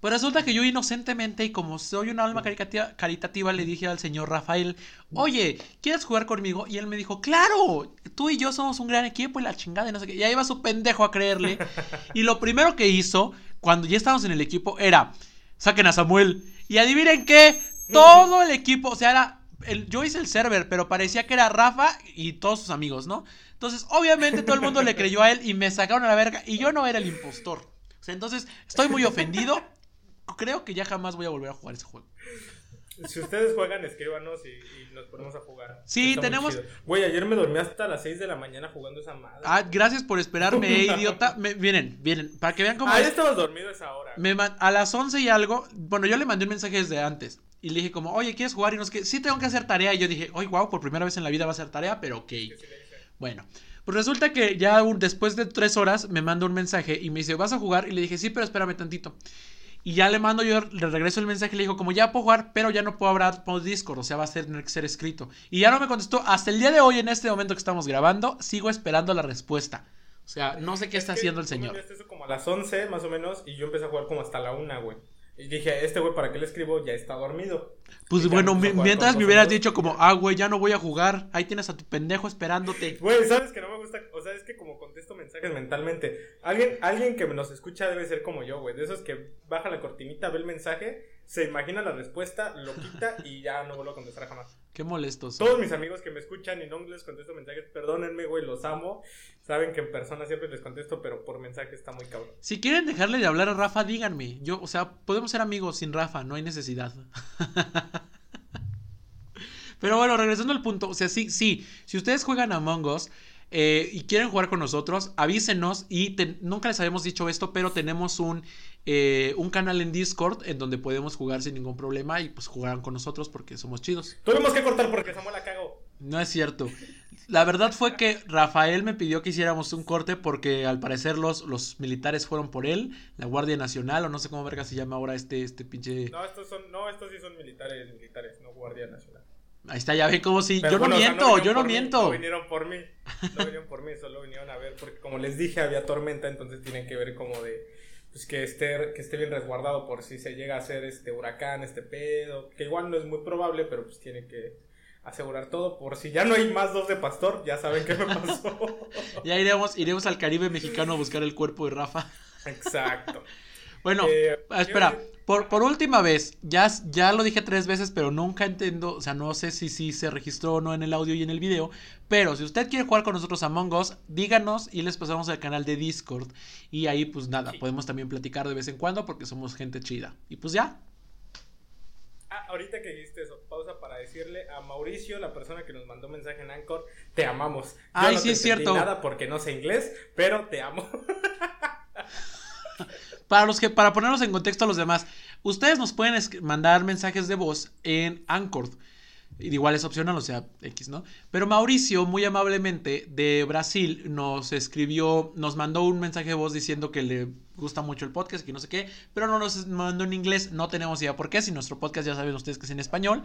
Pues resulta que yo inocentemente y como soy un alma caritativa le dije al señor Rafael, oye, ¿quieres jugar conmigo? Y él me dijo, claro, tú y yo somos un gran equipo y la chingada y no sé qué. Y ahí va su pendejo a creerle. y lo primero que hizo, cuando ya estábamos en el equipo, era, saquen a Samuel. Y adivinen qué, todo el equipo, o sea, era, yo hice el server, pero parecía que era Rafa y todos sus amigos, ¿no? Entonces, obviamente todo el mundo le creyó a él y me sacaron a la verga y yo no era el impostor. O sea, entonces estoy muy ofendido creo que ya jamás voy a volver a jugar ese juego. Si ustedes juegan, escríbanos y, nos ponemos a jugar. Sí, tenemos. Güey, ayer me dormí hasta las 6 de la mañana jugando esa madre. Ah, gracias por esperarme, eh, idiota. vienen, vienen, para que vean cómo. Ah, ya estabas dormido a esa hora. Me a las 11 y algo. Bueno, yo le mandé un mensaje desde antes. Y le dije, como, oye, ¿quieres jugar? Y no sé qué. Sí, tengo que hacer tarea. Y yo dije, oye, wow, por primera vez en la vida va a hacer tarea, pero ok. bueno. Pues resulta que ya después de tres horas me manda un mensaje y me dice, ¿vas a jugar? Y le dije, sí, pero espérame tantito. Y ya le mando yo, le regreso el mensaje y le digo, como ya puedo jugar, pero ya no puedo hablar por Discord, o sea, va a tener que ser escrito. Y ya no me contestó. Hasta el día de hoy, en este momento que estamos grabando, sigo esperando la respuesta. O sea, no sé qué está haciendo el señor. Eso como a las 11 más o menos y yo empecé a jugar como hasta la 1, güey. Y dije, este güey, ¿para qué le escribo? Ya está dormido. Pues bueno, mientras me hubieras dicho como, ah, güey, ya no voy a jugar. Ahí tienes a tu pendejo esperándote. Güey, ¿sabes que no me gusta? O sea, es que como mentalmente. Alguien, alguien que nos escucha debe ser como yo, güey. De esos que baja la cortinita, ve el mensaje, se imagina la respuesta, lo quita y ya no vuelvo a contestar jamás. Qué molestos. Todos mis amigos que me escuchan y no les contesto mensajes, perdónenme, güey, los amo. Saben que en persona siempre les contesto, pero por mensaje está muy cabrón. Si quieren dejarle de hablar a Rafa, díganme. Yo, o sea, podemos ser amigos sin Rafa, no hay necesidad. pero bueno, regresando al punto, o sea, sí, sí, si ustedes juegan a Among Us, eh, y quieren jugar con nosotros, avísenos y nunca les habíamos dicho esto, pero tenemos un, eh, un canal en Discord en donde podemos jugar sin ningún problema y pues jugarán con nosotros porque somos chidos. Tuvimos que cortar porque Samuel la cago. No es cierto. La verdad fue que Rafael me pidió que hiciéramos un corte porque al parecer los, los militares fueron por él, la Guardia Nacional o no sé cómo verga se llama ahora este, este pinche... No, estos son, no, estos sí son militares, militares, no Guardia Nacional. Ahí está, ya ve como si. yo no miento, yo no miento. no vinieron por mí. No vinieron por mí, solo vinieron a ver. Porque como les dije, había tormenta, entonces tienen que ver como de. Pues que esté, que esté bien resguardado por si se llega a hacer este huracán, este pedo. Que igual no es muy probable, pero pues tiene que asegurar todo. Por si ya no hay más dos de pastor, ya saben qué me pasó. ya iremos, iremos al Caribe mexicano a buscar el cuerpo de Rafa. Exacto. Bueno, eh, espera, por, por, última vez, ya, ya lo dije tres veces, pero nunca entiendo, o sea, no sé si, si se registró o no en el audio y en el video, pero si usted quiere jugar con nosotros a Among Us, díganos y les pasamos al canal de Discord y ahí pues nada, podemos también platicar de vez en cuando porque somos gente chida. Y pues ya. Ah, ahorita que dijiste eso, pausa para decirle a Mauricio, la persona que nos mandó mensaje en Anchor, te amamos. Ay, sí es cierto. nada porque no sé inglés, pero te amo. Para los que, para ponernos en contexto a los demás, ustedes nos pueden mandar mensajes de voz en Anchor. Igual es opcional, o sea, X, ¿no? Pero Mauricio, muy amablemente, de Brasil, nos escribió, nos mandó un mensaje de voz diciendo que le gusta mucho el podcast, que no sé qué, pero no nos mandó en inglés, no tenemos idea por qué, si nuestro podcast ya saben ustedes que es en español,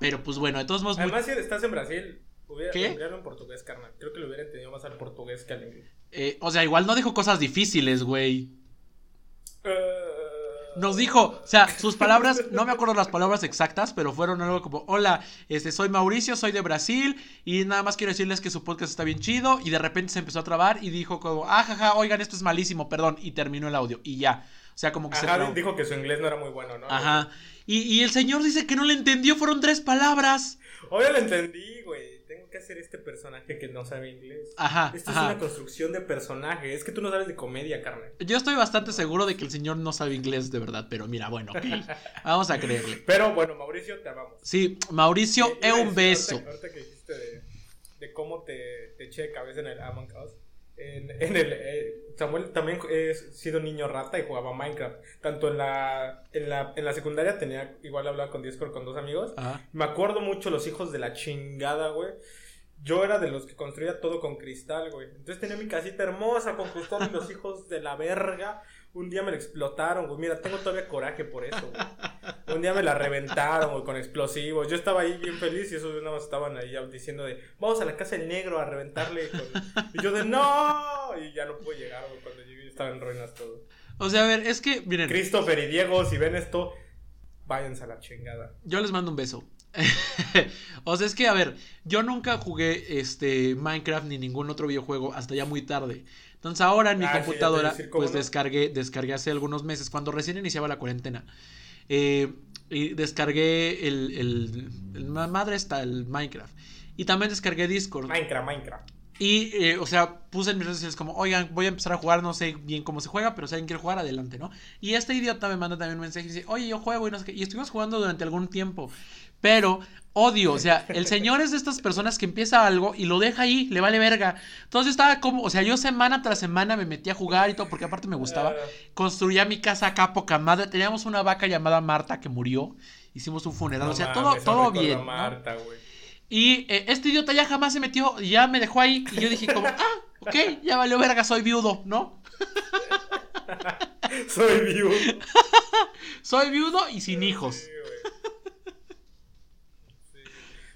pero pues bueno, de todos modos... Además, si estás en Brasil, hubiera ¿Qué? en portugués, carnal. Creo que lo hubiera entendido más al portugués que al inglés. Eh, o sea, igual no dijo cosas difíciles, güey. Nos dijo, o sea, sus palabras, no me acuerdo las palabras exactas, pero fueron algo como, hola, este, soy Mauricio, soy de Brasil, y nada más quiero decirles que su podcast está bien chido, y de repente se empezó a trabar y dijo como, ah, jaja, oigan, esto es malísimo, perdón, y terminó el audio, y ya. O sea, como que Ajá, se... dijo que su inglés no era muy bueno, ¿no? Ajá. Y, y el señor dice que no le entendió, fueron tres palabras. Oye, lo entendí, güey que hacer este personaje que no sabe inglés. Ajá. Esta es una construcción de personaje. Es que tú no sabes de comedia, carne. Yo estoy bastante seguro de que el señor no sabe inglés de verdad, pero mira, bueno, ok. Vamos a creerle. Pero bueno, Mauricio, te amamos. Sí, Mauricio, es un beso. Ahorita, que dijiste de, cómo te, te eché cabeza en el Among Us. En, en, el eh, Samuel también he sido niño rata y jugaba Minecraft. Tanto en la, en la, en la secundaria tenía, igual hablaba con Discord con dos amigos. Me acuerdo mucho los hijos de la chingada, güey yo era de los que construía todo con cristal, güey. Entonces tenía mi casita hermosa con cristal y los hijos de la verga. Un día me la explotaron, güey. Mira, tengo todavía coraje por eso, güey. Un día me la reventaron, güey, con explosivos. Yo estaba ahí bien feliz y esos nada más estaban ahí diciendo de, vamos a la casa del negro a reventarle. Y yo de, no. Y ya no pude llegar, güey. Cuando llegué estaba en ruinas todo. O sea, a ver, es que, miren. Christopher y Diego, si ven esto, váyanse a la chingada. Yo les mando un beso. o sea, es que, a ver, yo nunca jugué este Minecraft ni ningún otro videojuego hasta ya muy tarde. Entonces ahora en mi ah, computadora, pues descargué, descargué hace algunos meses, cuando recién iniciaba la cuarentena. Eh, y descargué el, el, madre está, el Minecraft. Y también descargué Discord. Minecraft, Minecraft. Y, eh, o sea, puse en mis redes sociales como, oigan, voy a empezar a jugar, no sé bien cómo se juega, pero si alguien quiere jugar, adelante, ¿no? Y este idiota me manda también un mensaje y dice, oye, yo juego y no sé qué. Y estuvimos jugando durante algún tiempo. Pero odio, o sea, el señor es de estas personas que empieza algo y lo deja ahí, le vale verga. Entonces estaba como, o sea, yo semana tras semana me metía a jugar y todo, porque aparte me gustaba. Construía mi casa acá poca madre. Teníamos una vaca llamada Marta que murió. Hicimos un funeral, o sea, todo, todo bien. Marta, Y eh, este idiota ya jamás se metió, ya me dejó ahí. Y yo dije como, ah, ok, ya valió verga, soy viudo, ¿no? soy viudo. soy viudo y sin hijos.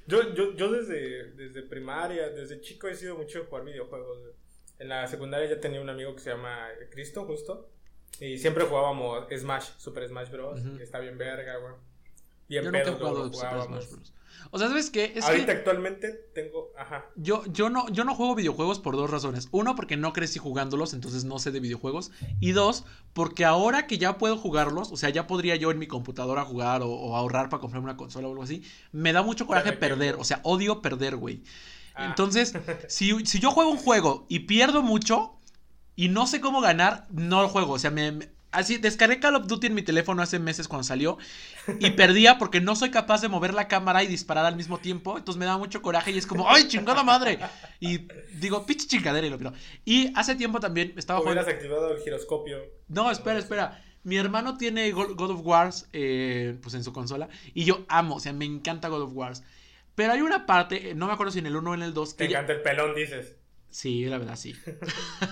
Yo, yo, yo desde, desde primaria, desde chico he sido mucho de jugar videojuegos. En la secundaria ya tenía un amigo que se llama Cristo, justo. Y siempre jugábamos Smash, Super Smash Bros. que está bien verga, güey. Bien yo nunca he jugado Super Smash Bros. O sea, ¿sabes qué? Es Ahorita actualmente tengo. Ajá. Yo, yo, no, yo no juego videojuegos por dos razones. Uno, porque no crecí jugándolos, entonces no sé de videojuegos. Y dos, porque ahora que ya puedo jugarlos, o sea, ya podría yo en mi computadora jugar o, ahorrar para comprarme una consola o algo así, me da mucho coraje perder. O sea, odio perder, güey. Ah. Entonces, si, si yo juego un juego y pierdo mucho y no sé cómo ganar, no lo juego. O sea, me, Así, descargué Call of Duty en mi teléfono hace meses cuando salió y perdía porque no soy capaz de mover la cámara y disparar al mismo tiempo. Entonces me da mucho coraje y es como, ¡ay, chingada madre! Y digo, pinche chingadera y lo Y hace tiempo también estaba jugando. Hubieras activado el giroscopio. No, espera, espera. Mi hermano tiene God of Wars eh, pues en su consola y yo amo, o sea, me encanta God of Wars. Pero hay una parte, no me acuerdo si en el 1 o en el 2. Que Te encanta el pelón, dices. Sí, la verdad, sí.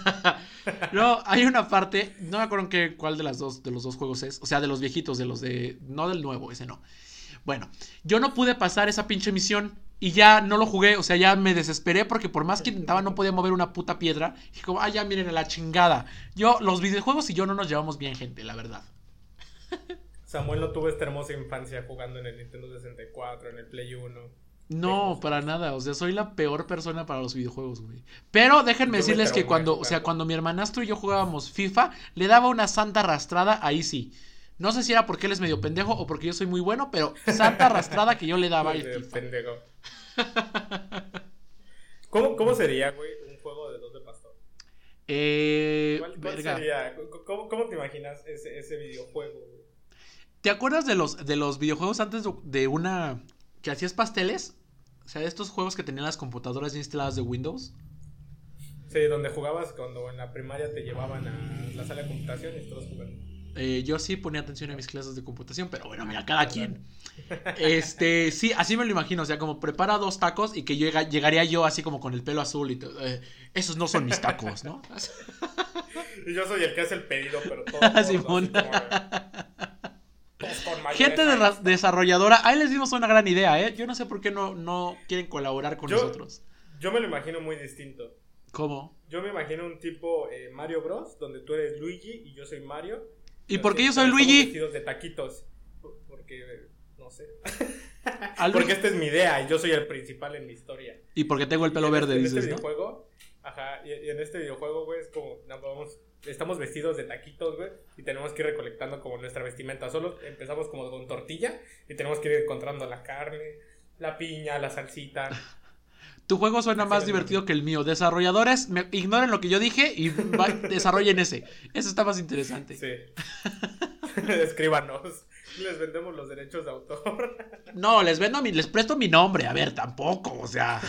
no, hay una parte, no me acuerdo qué, cuál de las dos, de los dos juegos es. O sea, de los viejitos, de los de. No del nuevo, ese no. Bueno, yo no pude pasar esa pinche misión y ya no lo jugué. O sea, ya me desesperé porque por más que intentaba no podía mover una puta piedra. Y como, ah, ya miren a la chingada. Yo, los videojuegos y yo no nos llevamos bien, gente, la verdad. Samuel no tuvo esta hermosa infancia jugando en el Nintendo 64, en el Play 1. No, para nada. O sea, soy la peor persona para los videojuegos, güey. Pero déjenme decirles que cuando, o sea, cuando mi hermanastro y yo jugábamos FIFA, le daba una santa arrastrada, ahí sí. No sé si era porque él es medio pendejo o porque yo soy muy bueno, pero santa arrastrada que yo le daba ahí. pendejo. ¿Cómo, ¿Cómo, sería, güey, un juego de dos de pastor? Eh, ¿Cuál, sería? ¿Cómo, ¿Cómo, te imaginas ese, ese videojuego, güey? ¿Te acuerdas de los, de los videojuegos antes de una que hacías pasteles. O sea, estos juegos que tenían las computadoras ya instaladas de Windows. Sí, donde jugabas cuando en la primaria te llevaban a la sala de computación y estabas jugando. Eh, yo sí ponía atención a mis clases de computación, pero bueno, mira, cada quien. Este, sí, así me lo imagino, o sea, como prepara dos tacos y que yo llegaría yo así como con el pelo azul y todo. Eh, esos no son mis tacos, ¿no? y yo soy el que hace el pedido, pero todo. Simón. Gente desarrolladora, ahí les dimos una gran idea, ¿eh? Yo no sé por qué no, no quieren colaborar con nosotros. Yo me lo imagino muy distinto. ¿Cómo? Yo me imagino un tipo eh, Mario Bros, donde tú eres Luigi y yo soy Mario. ¿Y por qué yo soy Luigi? Vestidos de taquitos. Porque, no sé. porque esta es mi idea y yo soy el principal en mi historia. ¿Y porque tengo el pelo verde, este, dices, en este videojuego, ajá, y, en este videojuego, güey, es como, vamos estamos vestidos de taquitos, güey, y tenemos que ir recolectando como nuestra vestimenta. Solo empezamos como con tortilla y tenemos que ir encontrando la carne, la piña, la salsita. Tu juego suena más divertido que el mío. Desarrolladores, ignoren lo que yo dije y desarrollen ese. Eso está más interesante. Sí. Escríbanos. Les vendemos los derechos de autor. No, les vendo mi, les presto mi nombre. A ver, tampoco, o sea.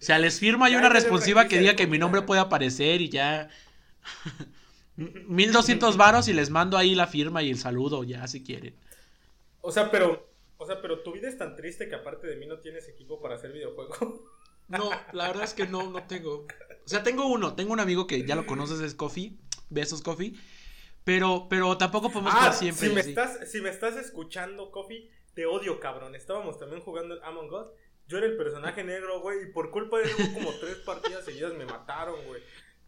O sea, les firmo ahí una responsiva que diga que mi nombre puede aparecer y ya. 1200 varos y les mando ahí la firma y el saludo, ya si quieren. O sea, pero. O sea, pero tu vida es tan triste que aparte de mí no tienes equipo para hacer videojuego. No, la verdad es que no, no tengo. O sea, tengo uno, tengo un amigo que ya lo conoces, es Coffee. Besos, Coffee. Pero, pero tampoco podemos jugar ah, siempre. Si me, estás, si me estás escuchando, Coffee, te odio, cabrón. Estábamos también jugando el Among Us yo era el personaje negro, güey, y por culpa de él, como tres partidas seguidas me mataron, güey.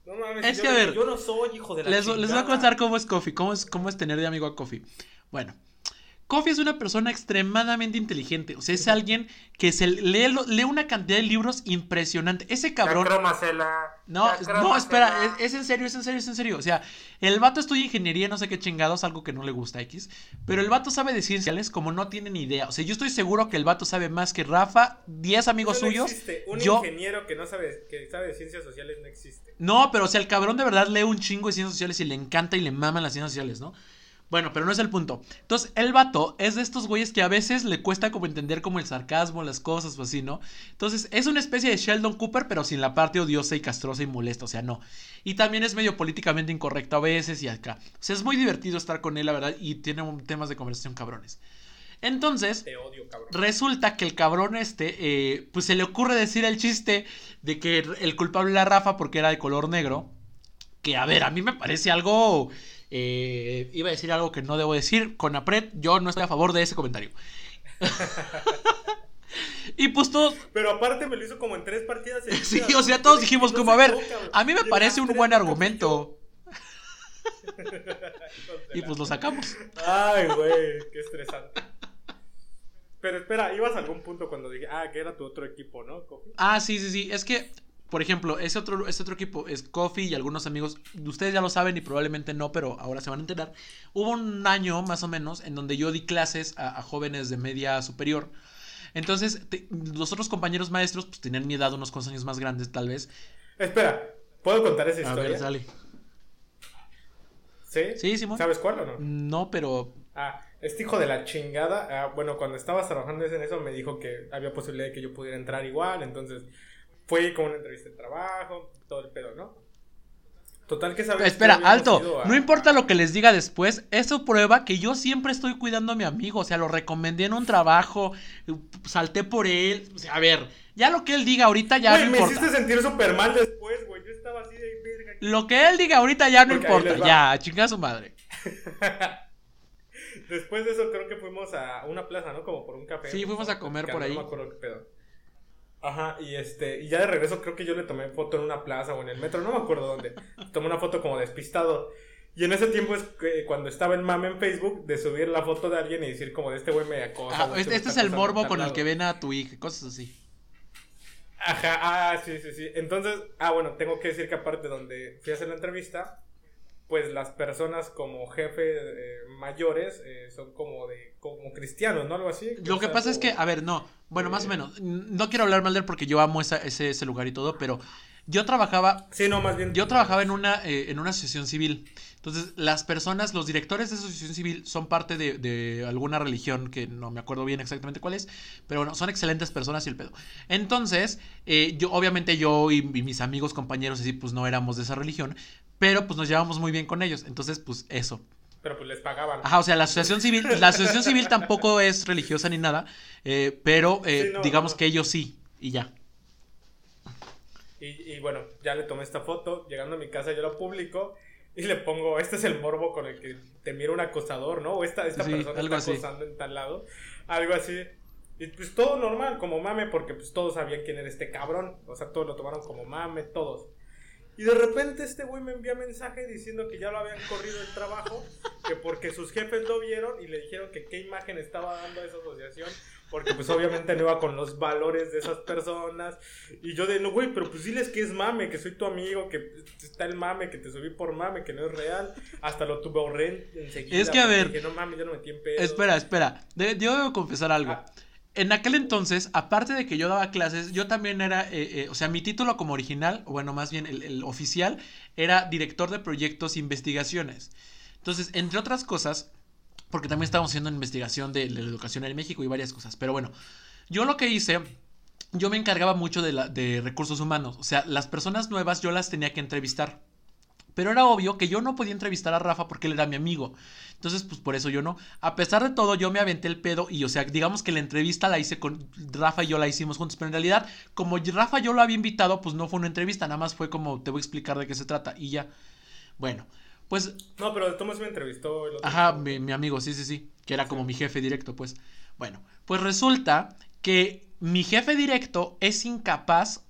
No mames, es que, a ver, yo no soy hijo de la les, les voy a contar cómo es Coffee, cómo es, cómo es tener de amigo a Coffee. Bueno, Coffee es una persona extremadamente inteligente. O sea, es alguien que se lee, lee una cantidad de libros impresionante. Ese cabrón. no, no, espera, es, en serio, es en serio, es en serio. O sea, el vato estudia ingeniería, no sé qué chingados, algo que no le gusta X. Pero el vato sabe de ciencias como no tiene ni idea. O sea, yo estoy seguro que el vato sabe más que Rafa, 10 amigos no suyos. Existe. Un ingeniero que no sabe, que sabe de ciencias sociales no existe. No, pero o sea, el cabrón de verdad lee un chingo de ciencias sociales y le encanta y le maman las ciencias sociales, ¿no? Bueno, pero no es el punto. Entonces, el vato es de estos güeyes que a veces le cuesta como entender como el sarcasmo, las cosas o así, ¿no? Entonces, es una especie de Sheldon Cooper, pero sin la parte odiosa y castrosa y molesta, o sea, no. Y también es medio políticamente incorrecto a veces y acá. O sea, es muy divertido estar con él, la verdad, y tiene temas de conversación cabrones. Entonces, resulta que el cabrón este, eh, pues se le ocurre decir el chiste de que el culpable era Rafa porque era de color negro. Que, a ver, a mí me parece algo eh, iba a decir algo que no debo decir. Con Apret, yo no estoy a favor de ese comentario. y pues todos. Pero aparte me lo hizo como en tres partidas. sí, o sea, todos dijimos como, a ver, a mí me parece un buen argumento. y pues lo sacamos. Ay, güey, qué estresante. Pero espera, ibas a algún punto cuando dije, ah, que era tu otro equipo, ¿no? Ah, sí, sí, sí. Es que, por ejemplo, ese otro, ese otro equipo es Coffee y algunos amigos, ustedes ya lo saben y probablemente no, pero ahora se van a enterar. Hubo un año más o menos en donde yo di clases a, jóvenes de media superior. Entonces, los otros compañeros maestros, pues tenían mi edad, unos cuantos años más grandes, tal vez. Espera, ¿puedo contar esa historia? A ver, sale. ¿Sí? Sí, Simón. ¿Sabes cuál o no? No, pero. Ah, este hijo de la chingada. Ah, bueno, cuando estabas trabajando en eso, me dijo que había posibilidad de que yo pudiera entrar igual. Entonces, fui con una entrevista de trabajo, todo el pedo, ¿no? Total que sabes. Espera, alto. No importa lo que les diga después, eso prueba que yo siempre estoy cuidando a mi amigo. O sea, lo recomendé en un trabajo, salté por él. O sea, a ver, ya lo que él diga ahorita ya no importa. me hiciste sentir súper mal después, güey. Yo estaba así de verga. Lo que él diga ahorita ya no importa. Ya, chinga su madre. después de eso creo que fuimos a una plaza, ¿no? Como por un café. Sí, fuimos a comer por ahí. No me acuerdo qué pedo. Ajá, y este, y ya de regreso creo que yo le tomé foto en una plaza o en el metro, no me acuerdo dónde. tomé una foto como despistado. Y en ese tiempo es cuando estaba el mame en Facebook de subir la foto de alguien y decir como de este güey me acosa. Ah, este, este es el morbo con el que ven a tu hija, cosas así. Ajá, ah, sí, sí, sí. Entonces, ah, bueno, tengo que decir que aparte donde fui a hacer la entrevista, pues las personas como jefe eh, mayores eh, son como de como cristianos, ¿no? Algo así. Lo que pasa es que, a ver, no, bueno, más o menos, no quiero hablar mal de él porque yo amo ese, ese lugar y todo, pero yo trabajaba. Sí, no, más bien. Yo trabajaba en una, eh, en una asociación civil. Entonces, las personas, los directores de esa asociación civil son parte de, de, alguna religión que no me acuerdo bien exactamente cuál es, pero bueno, son excelentes personas y el pedo. Entonces, eh, yo, obviamente yo y, mis amigos, compañeros, así, pues no éramos de esa religión, pero pues nos llevamos muy bien con ellos. Entonces, pues eso. Pero pues les pagaban. Ajá, o sea, la asociación civil, la asociación civil tampoco es religiosa ni nada, eh, pero digamos que ellos sí, y ya. Y, bueno, ya le tomé esta foto, llegando a mi casa yo la publico y le pongo, este es el morbo con el que te mira un acosador, ¿no? O esta, esta persona está acosando en tal lado, algo así. Y pues todo normal, como mame, porque pues todos sabían quién era este cabrón, o sea, todos lo tomaron como mame, todos. Y de repente este güey me envía mensaje diciendo que ya lo habían corrido el trabajo, que porque sus jefes lo vieron y le dijeron que qué imagen estaba dando esa asociación porque pues obviamente no iba con los valores de esas personas. Y yo de, no, güey, pero pues diles que es mame, que soy tu amigo, que está el mame, que te subí por mame, que no es real. Hasta lo tuve horrendo enseguida. Es que a ver. no mames, yo no metí en pedo. Espera, espera. yo debo confesar algo. Ah. En aquel entonces, aparte de que yo daba clases, yo también era, eh, eh, o sea, mi título como original, o bueno, más bien el, el oficial, era director de proyectos e investigaciones. Entonces, entre otras cosas, porque también estábamos haciendo investigación de, la educación en México y varias cosas. Pero bueno, yo lo que hice, yo me encargaba mucho de, la, de recursos humanos. O sea, las personas nuevas yo las tenía que entrevistar. Pero era obvio que yo no podía entrevistar a Rafa porque él era mi amigo. Entonces, pues por eso yo no. A pesar de todo, yo me aventé el pedo y, o sea, digamos que la entrevista la hice con Rafa y yo la hicimos juntos. Pero en realidad, como Rafa yo lo había invitado, pues no fue una entrevista, nada más fue como te voy a explicar de qué se trata y ya. Bueno, pues. No, pero Tomás me entrevistó. ajá, mi, amigo, sí, sí, sí. Que era como mi jefe directo, pues. Bueno, pues resulta que mi jefe directo es incapaz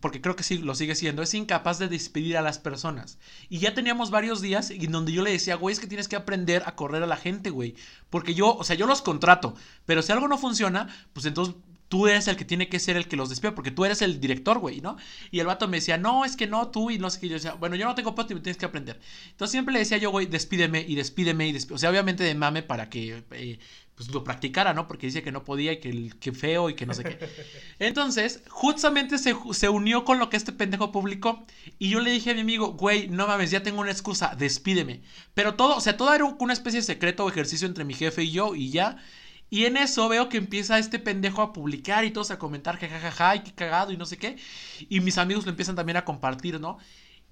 porque creo que sí lo sigue siendo, es incapaz de despedir a las personas. Y ya teníamos varios días en donde yo le decía, güey, es que tienes que aprender a correr a la gente, güey. Porque yo, o sea, yo los contrato, pero si algo no funciona, pues entonces tú eres el que tiene que ser el que los despide, porque tú eres el director, güey, ¿no? Y el vato me decía, no, es que no, tú, y no sé qué. Yo decía, bueno, yo no tengo puesto y me tienes que aprender. Entonces siempre le decía yo, güey, despídeme y despídeme y despídeme. O sea, obviamente de mame para que eh, pues lo practicara, ¿no? Porque dice que no podía y que, que feo y que no sé qué. Entonces, justamente se, se unió con lo que este pendejo publicó. Y yo le dije a mi amigo, güey, no mames, ya tengo una excusa, despídeme. Pero todo, o sea, todo era una especie de secreto o ejercicio entre mi jefe y yo, y ya. Y en eso veo que empieza este pendejo a publicar y todos a comentar, jajajaja, y qué cagado y no sé qué. Y mis amigos lo empiezan también a compartir, ¿no?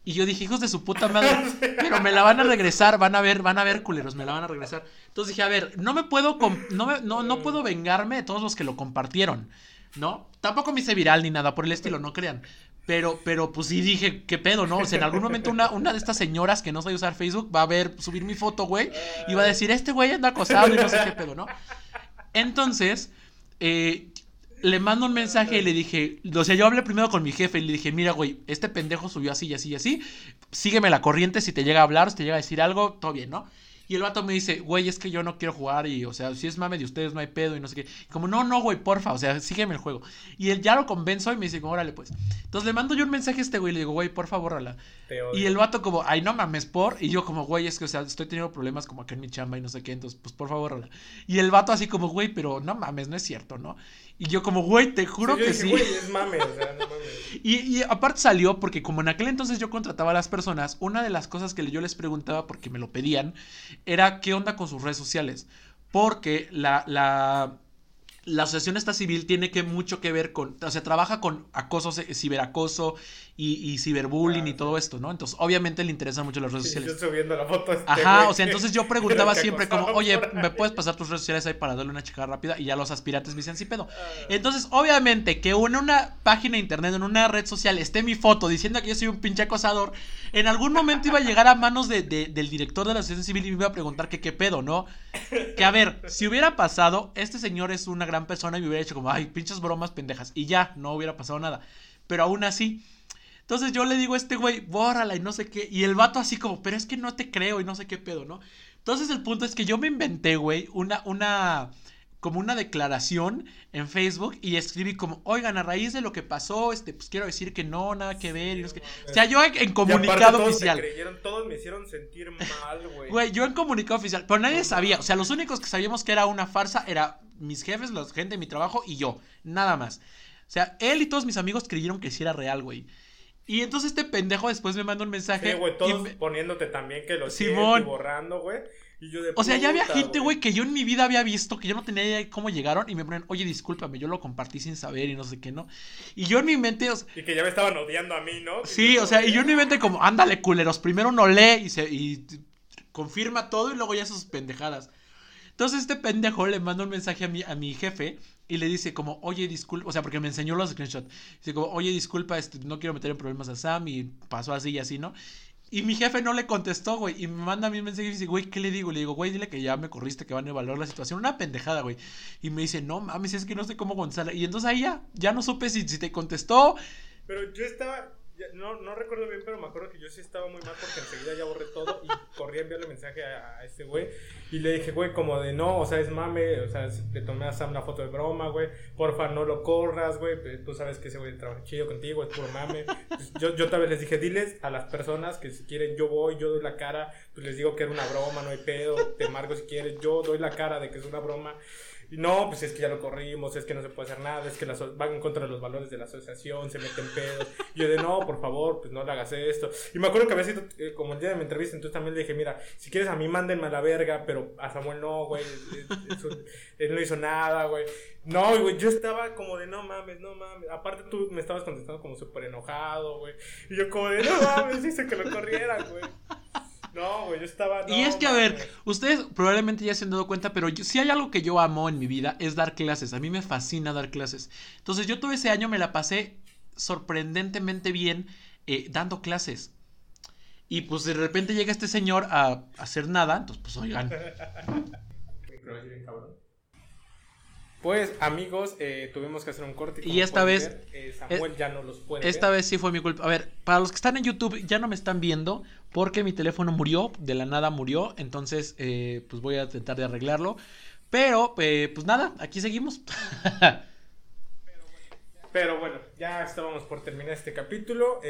Y yo dije, hijos de su puta madre, pero me la van a regresar, van a ver, van a ver, culeros, me la van a regresar. Entonces dije, a ver, no me puedo, no, no, no puedo vengarme de todos los que lo compartieron, ¿no? Tampoco me hice viral ni nada por el estilo, no crean. Pero, pero pues sí dije, ¿qué pedo, no? O sea, en algún momento una, una de estas señoras que no sabe usar Facebook va a ver, subir mi foto, güey, y va a decir, este güey anda acosado y no sé qué pedo, ¿no? Entonces, eh, le mando un mensaje y le dije, o sea, yo hablé primero con mi jefe y le dije, mira, güey, este pendejo subió así y así y así, sígueme la corriente, si te llega a hablar, si te llega a decir algo, todo bien, ¿no? Y el vato me dice, güey, es que yo no quiero jugar y, o sea, si es mame de ustedes no hay pedo y no sé qué. como, no, no, güey, porfa, o sea, sígueme el juego. Y él ya lo convenzo y me dice, órale, pues. Entonces le mando yo un mensaje a este güey y le digo, güey, porfa, bórrala. Y el vato como, ay, no mames, por. Y yo como, güey, es que, o sea, estoy teniendo problemas como acá en mi chamba y no sé qué, entonces, pues, por favor, bórrala. Y el vato así como, güey, pero no mames, no es cierto, ¿no? Y yo como, güey, te juro que sí. Güey, es mame, o sea, no mames. Y, y, aparte salió porque como en aquel entonces yo contrataba a las personas, una de las cosas que yo les preguntaba porque me lo pedían era qué onda con sus redes sociales. Porque la, la, la asociación esta civil tiene que mucho que ver con, o sea, trabaja con acoso, ciberacoso y, y ciberbullying y todo esto, ¿no? Entonces, obviamente le interesan mucho las redes sociales. Yo subiendo la foto este Ajá, o sea, entonces yo preguntaba siempre como, oye, ¿me puedes pasar tus redes sociales ahí para darle una checada rápida? Y ya los aspirantes me dicen, sí, pedo. Ah. Entonces, obviamente, que en una página de internet, en una red social, esté mi foto diciendo que yo soy un pinche acosador, en algún momento iba a llegar a manos de, del director de la asociación civil y me iba a preguntar que qué pedo, ¿no? Que a ver, si hubiera pasado, este señor es una gran persona y me hubiera hecho como, ay, pinches bromas pendejas. Y ya, no hubiera pasado nada. Pero aún así entonces yo le digo a este güey, bórrala y no sé qué. Y el vato así como, pero es que no te creo y no sé qué pedo, ¿no? Entonces el punto es que yo me inventé, güey, una, una, como una declaración en Facebook y escribí como, oigan, a raíz de lo que pasó, este, pues quiero decir que no, nada que ver. Y no sé qué. O sea, yo en, comunicado todos oficial. creyeron, todos me hicieron sentir mal, güey. Güey, yo en comunicado oficial, pero nadie sabía. O sea, los únicos que sabíamos que era una farsa era mis jefes, la gente de mi trabajo y yo. Nada más. O sea, él y todos mis amigos creyeron que sí era real, güey. Y entonces este pendejo después me manda un mensaje. Sí, güey, todos poniéndote también que lo Simón. y borrando, güey. Y yo de o sea, ya había gente, güey, que yo en mi vida había visto, que yo no tenía idea de cómo llegaron y me ponen, oye, discúlpame, yo lo compartí sin saber y no sé qué, ¿no? Y yo en mi mente... y que ya me estaban odiando a mí, ¿no? Sí, o sea, y yo en mi mente como, ándale, culeros, primero no lee y, se, y confirma todo y luego ya sus pendejadas. Entonces este pendejo le manda un mensaje a mi, a mi jefe y le dice como, oye, disculpa, o sea, porque me enseñó los screenshots. Dice como, oye, disculpa, este, no quiero meter en problemas a Sam y pasó así y así, ¿no? Y mi jefe no le contestó, güey. Y me manda a mí un mensaje y dice, güey, ¿qué le digo? Le digo, güey, dile que ya me corriste, que van a evaluar la situación. Una pendejada, güey. Y me dice, no mames, es que no sé cómo Gonzalo. Y entonces ahí ya, ya no supe si, si te contestó. Pero yo estaba, no, no recuerdo bien, pero me acuerdo que yo sí estaba muy mal porque enseguida ya borré todo y corrí a enviarle mensaje a, a este güey. Y le dije, güey, como de no, o sea, es mame, o sea, le tomé a Sam la foto de broma, güey. Porfa, no lo corras, güey. Tú sabes que ese güey trabaja chido contigo, es puro mame. Pues, yo, yo tal vez les dije, diles a las personas que si quieren, yo voy, yo doy la cara. Pues les digo que era una broma, no hay pedo. Te marco si quieres, yo doy la cara de que es una broma. Y no, pues es que ya lo corrimos, es que no se puede hacer nada, es que van en contra de los valores de la asociación, se meten pedos. Y yo de no, por favor, pues no le hagas esto. Y me acuerdo que había sido eh, como el día de mi entrevista, entonces también le dije, mira, si quieres a mí mándenme a la verga, pero a Samuel no, güey. él no hizo nada, güey. No, güey, yo estaba como de no mames, no mames. Aparte tú me estabas contestando como súper enojado, güey. Y yo como de no mames, dice que lo corrieran, güey. No, güey, yo estaba. y es que, a ver, ustedes probablemente ya se han dado cuenta, pero si hay algo que yo amo en mi vida es dar clases. A mí me fascina dar clases. Entonces, yo todo ese año me la pasé sorprendentemente bien eh, dando clases. Y pues de repente llega este señor a, hacer nada, entonces, pues oigan. Pues amigos, eh, tuvimos que hacer un corte. Y, esta vez... Eh, Samuel ya no los puede Esta vez sí fue mi culpa. A ver, para los que están en YouTube ya no me están viendo porque mi teléfono murió, de la nada murió, entonces eh, pues voy a tratar de arreglarlo. Pero pues nada, aquí seguimos. Pero bueno, ya estábamos por terminar este capítulo.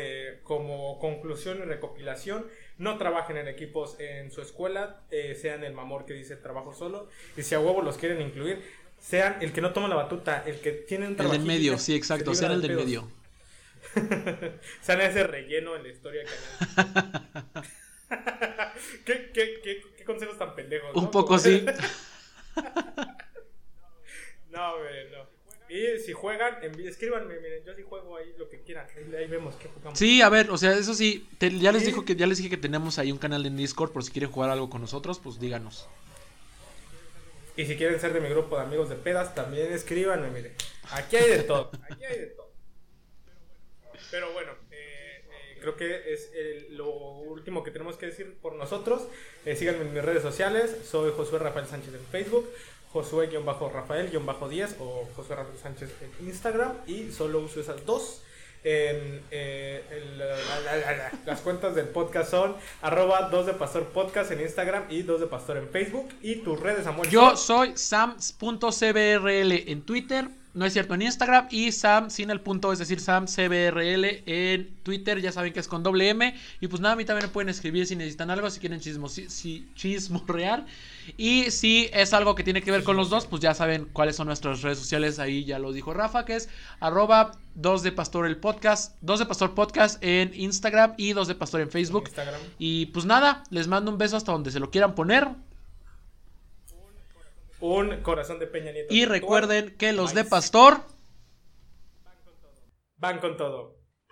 como conclusión y recopilación, no trabajen en equipos en su escuela, sean el mamor que dice trabajo solo. Y si a huevo los quieren incluir, sean el que no toma la batuta, el que tiene un trabajo. El del medio, sí, exacto, sean el del medio. sean ese relleno en la historia que ¿Qué, qué, qué, qué, consejos tan pendejos. Un poco sí. no, güey, no. Y si juegan, escríbanme, miren, yo sí juego ahí lo que quieran. Ahí, vemos qué jugamos. Sí, a ver, o sea, eso sí, ya les dijo que ya les dije que tenemos ahí un canal en Discord por si quieren jugar algo con nosotros, pues díganos. Y si quieren ser de mi grupo de amigos de pedas, también escríbanme, mire. Aquí hay de todo. Aquí hay de todo. Pero bueno, eh, eh, creo que es lo último que tenemos que decir por nosotros. Eh, síganme en mis redes sociales. Soy Josué Rafael Sánchez en Facebook. Josué-Rafael-10 o Josué Rafael Sánchez en Instagram. Y solo uso esas dos. Las cuentas del podcast son arroba 2 de pastor podcast en Instagram y 2 de pastor en Facebook y tus redes amor yo soy sam.cbrl en Twitter no es cierto en Instagram y Sam sin el punto, es decir, Sam CBRL en Twitter, ya saben que es con doble M. Y pues nada, a mí también me pueden escribir si necesitan algo, si quieren chismo, si, chismo real. Y si es algo que tiene que ver con los dos, pues ya saben cuáles son nuestras redes sociales, ahí ya lo dijo Rafa, que es arroba 2 de Pastor el podcast, 2 de Pastor podcast en Instagram y 2 de Pastor en Facebook. Y pues nada, les mando un beso hasta donde se lo quieran poner un corazón de Peña Nieto. Y recuerden que los de Pastor van con todo.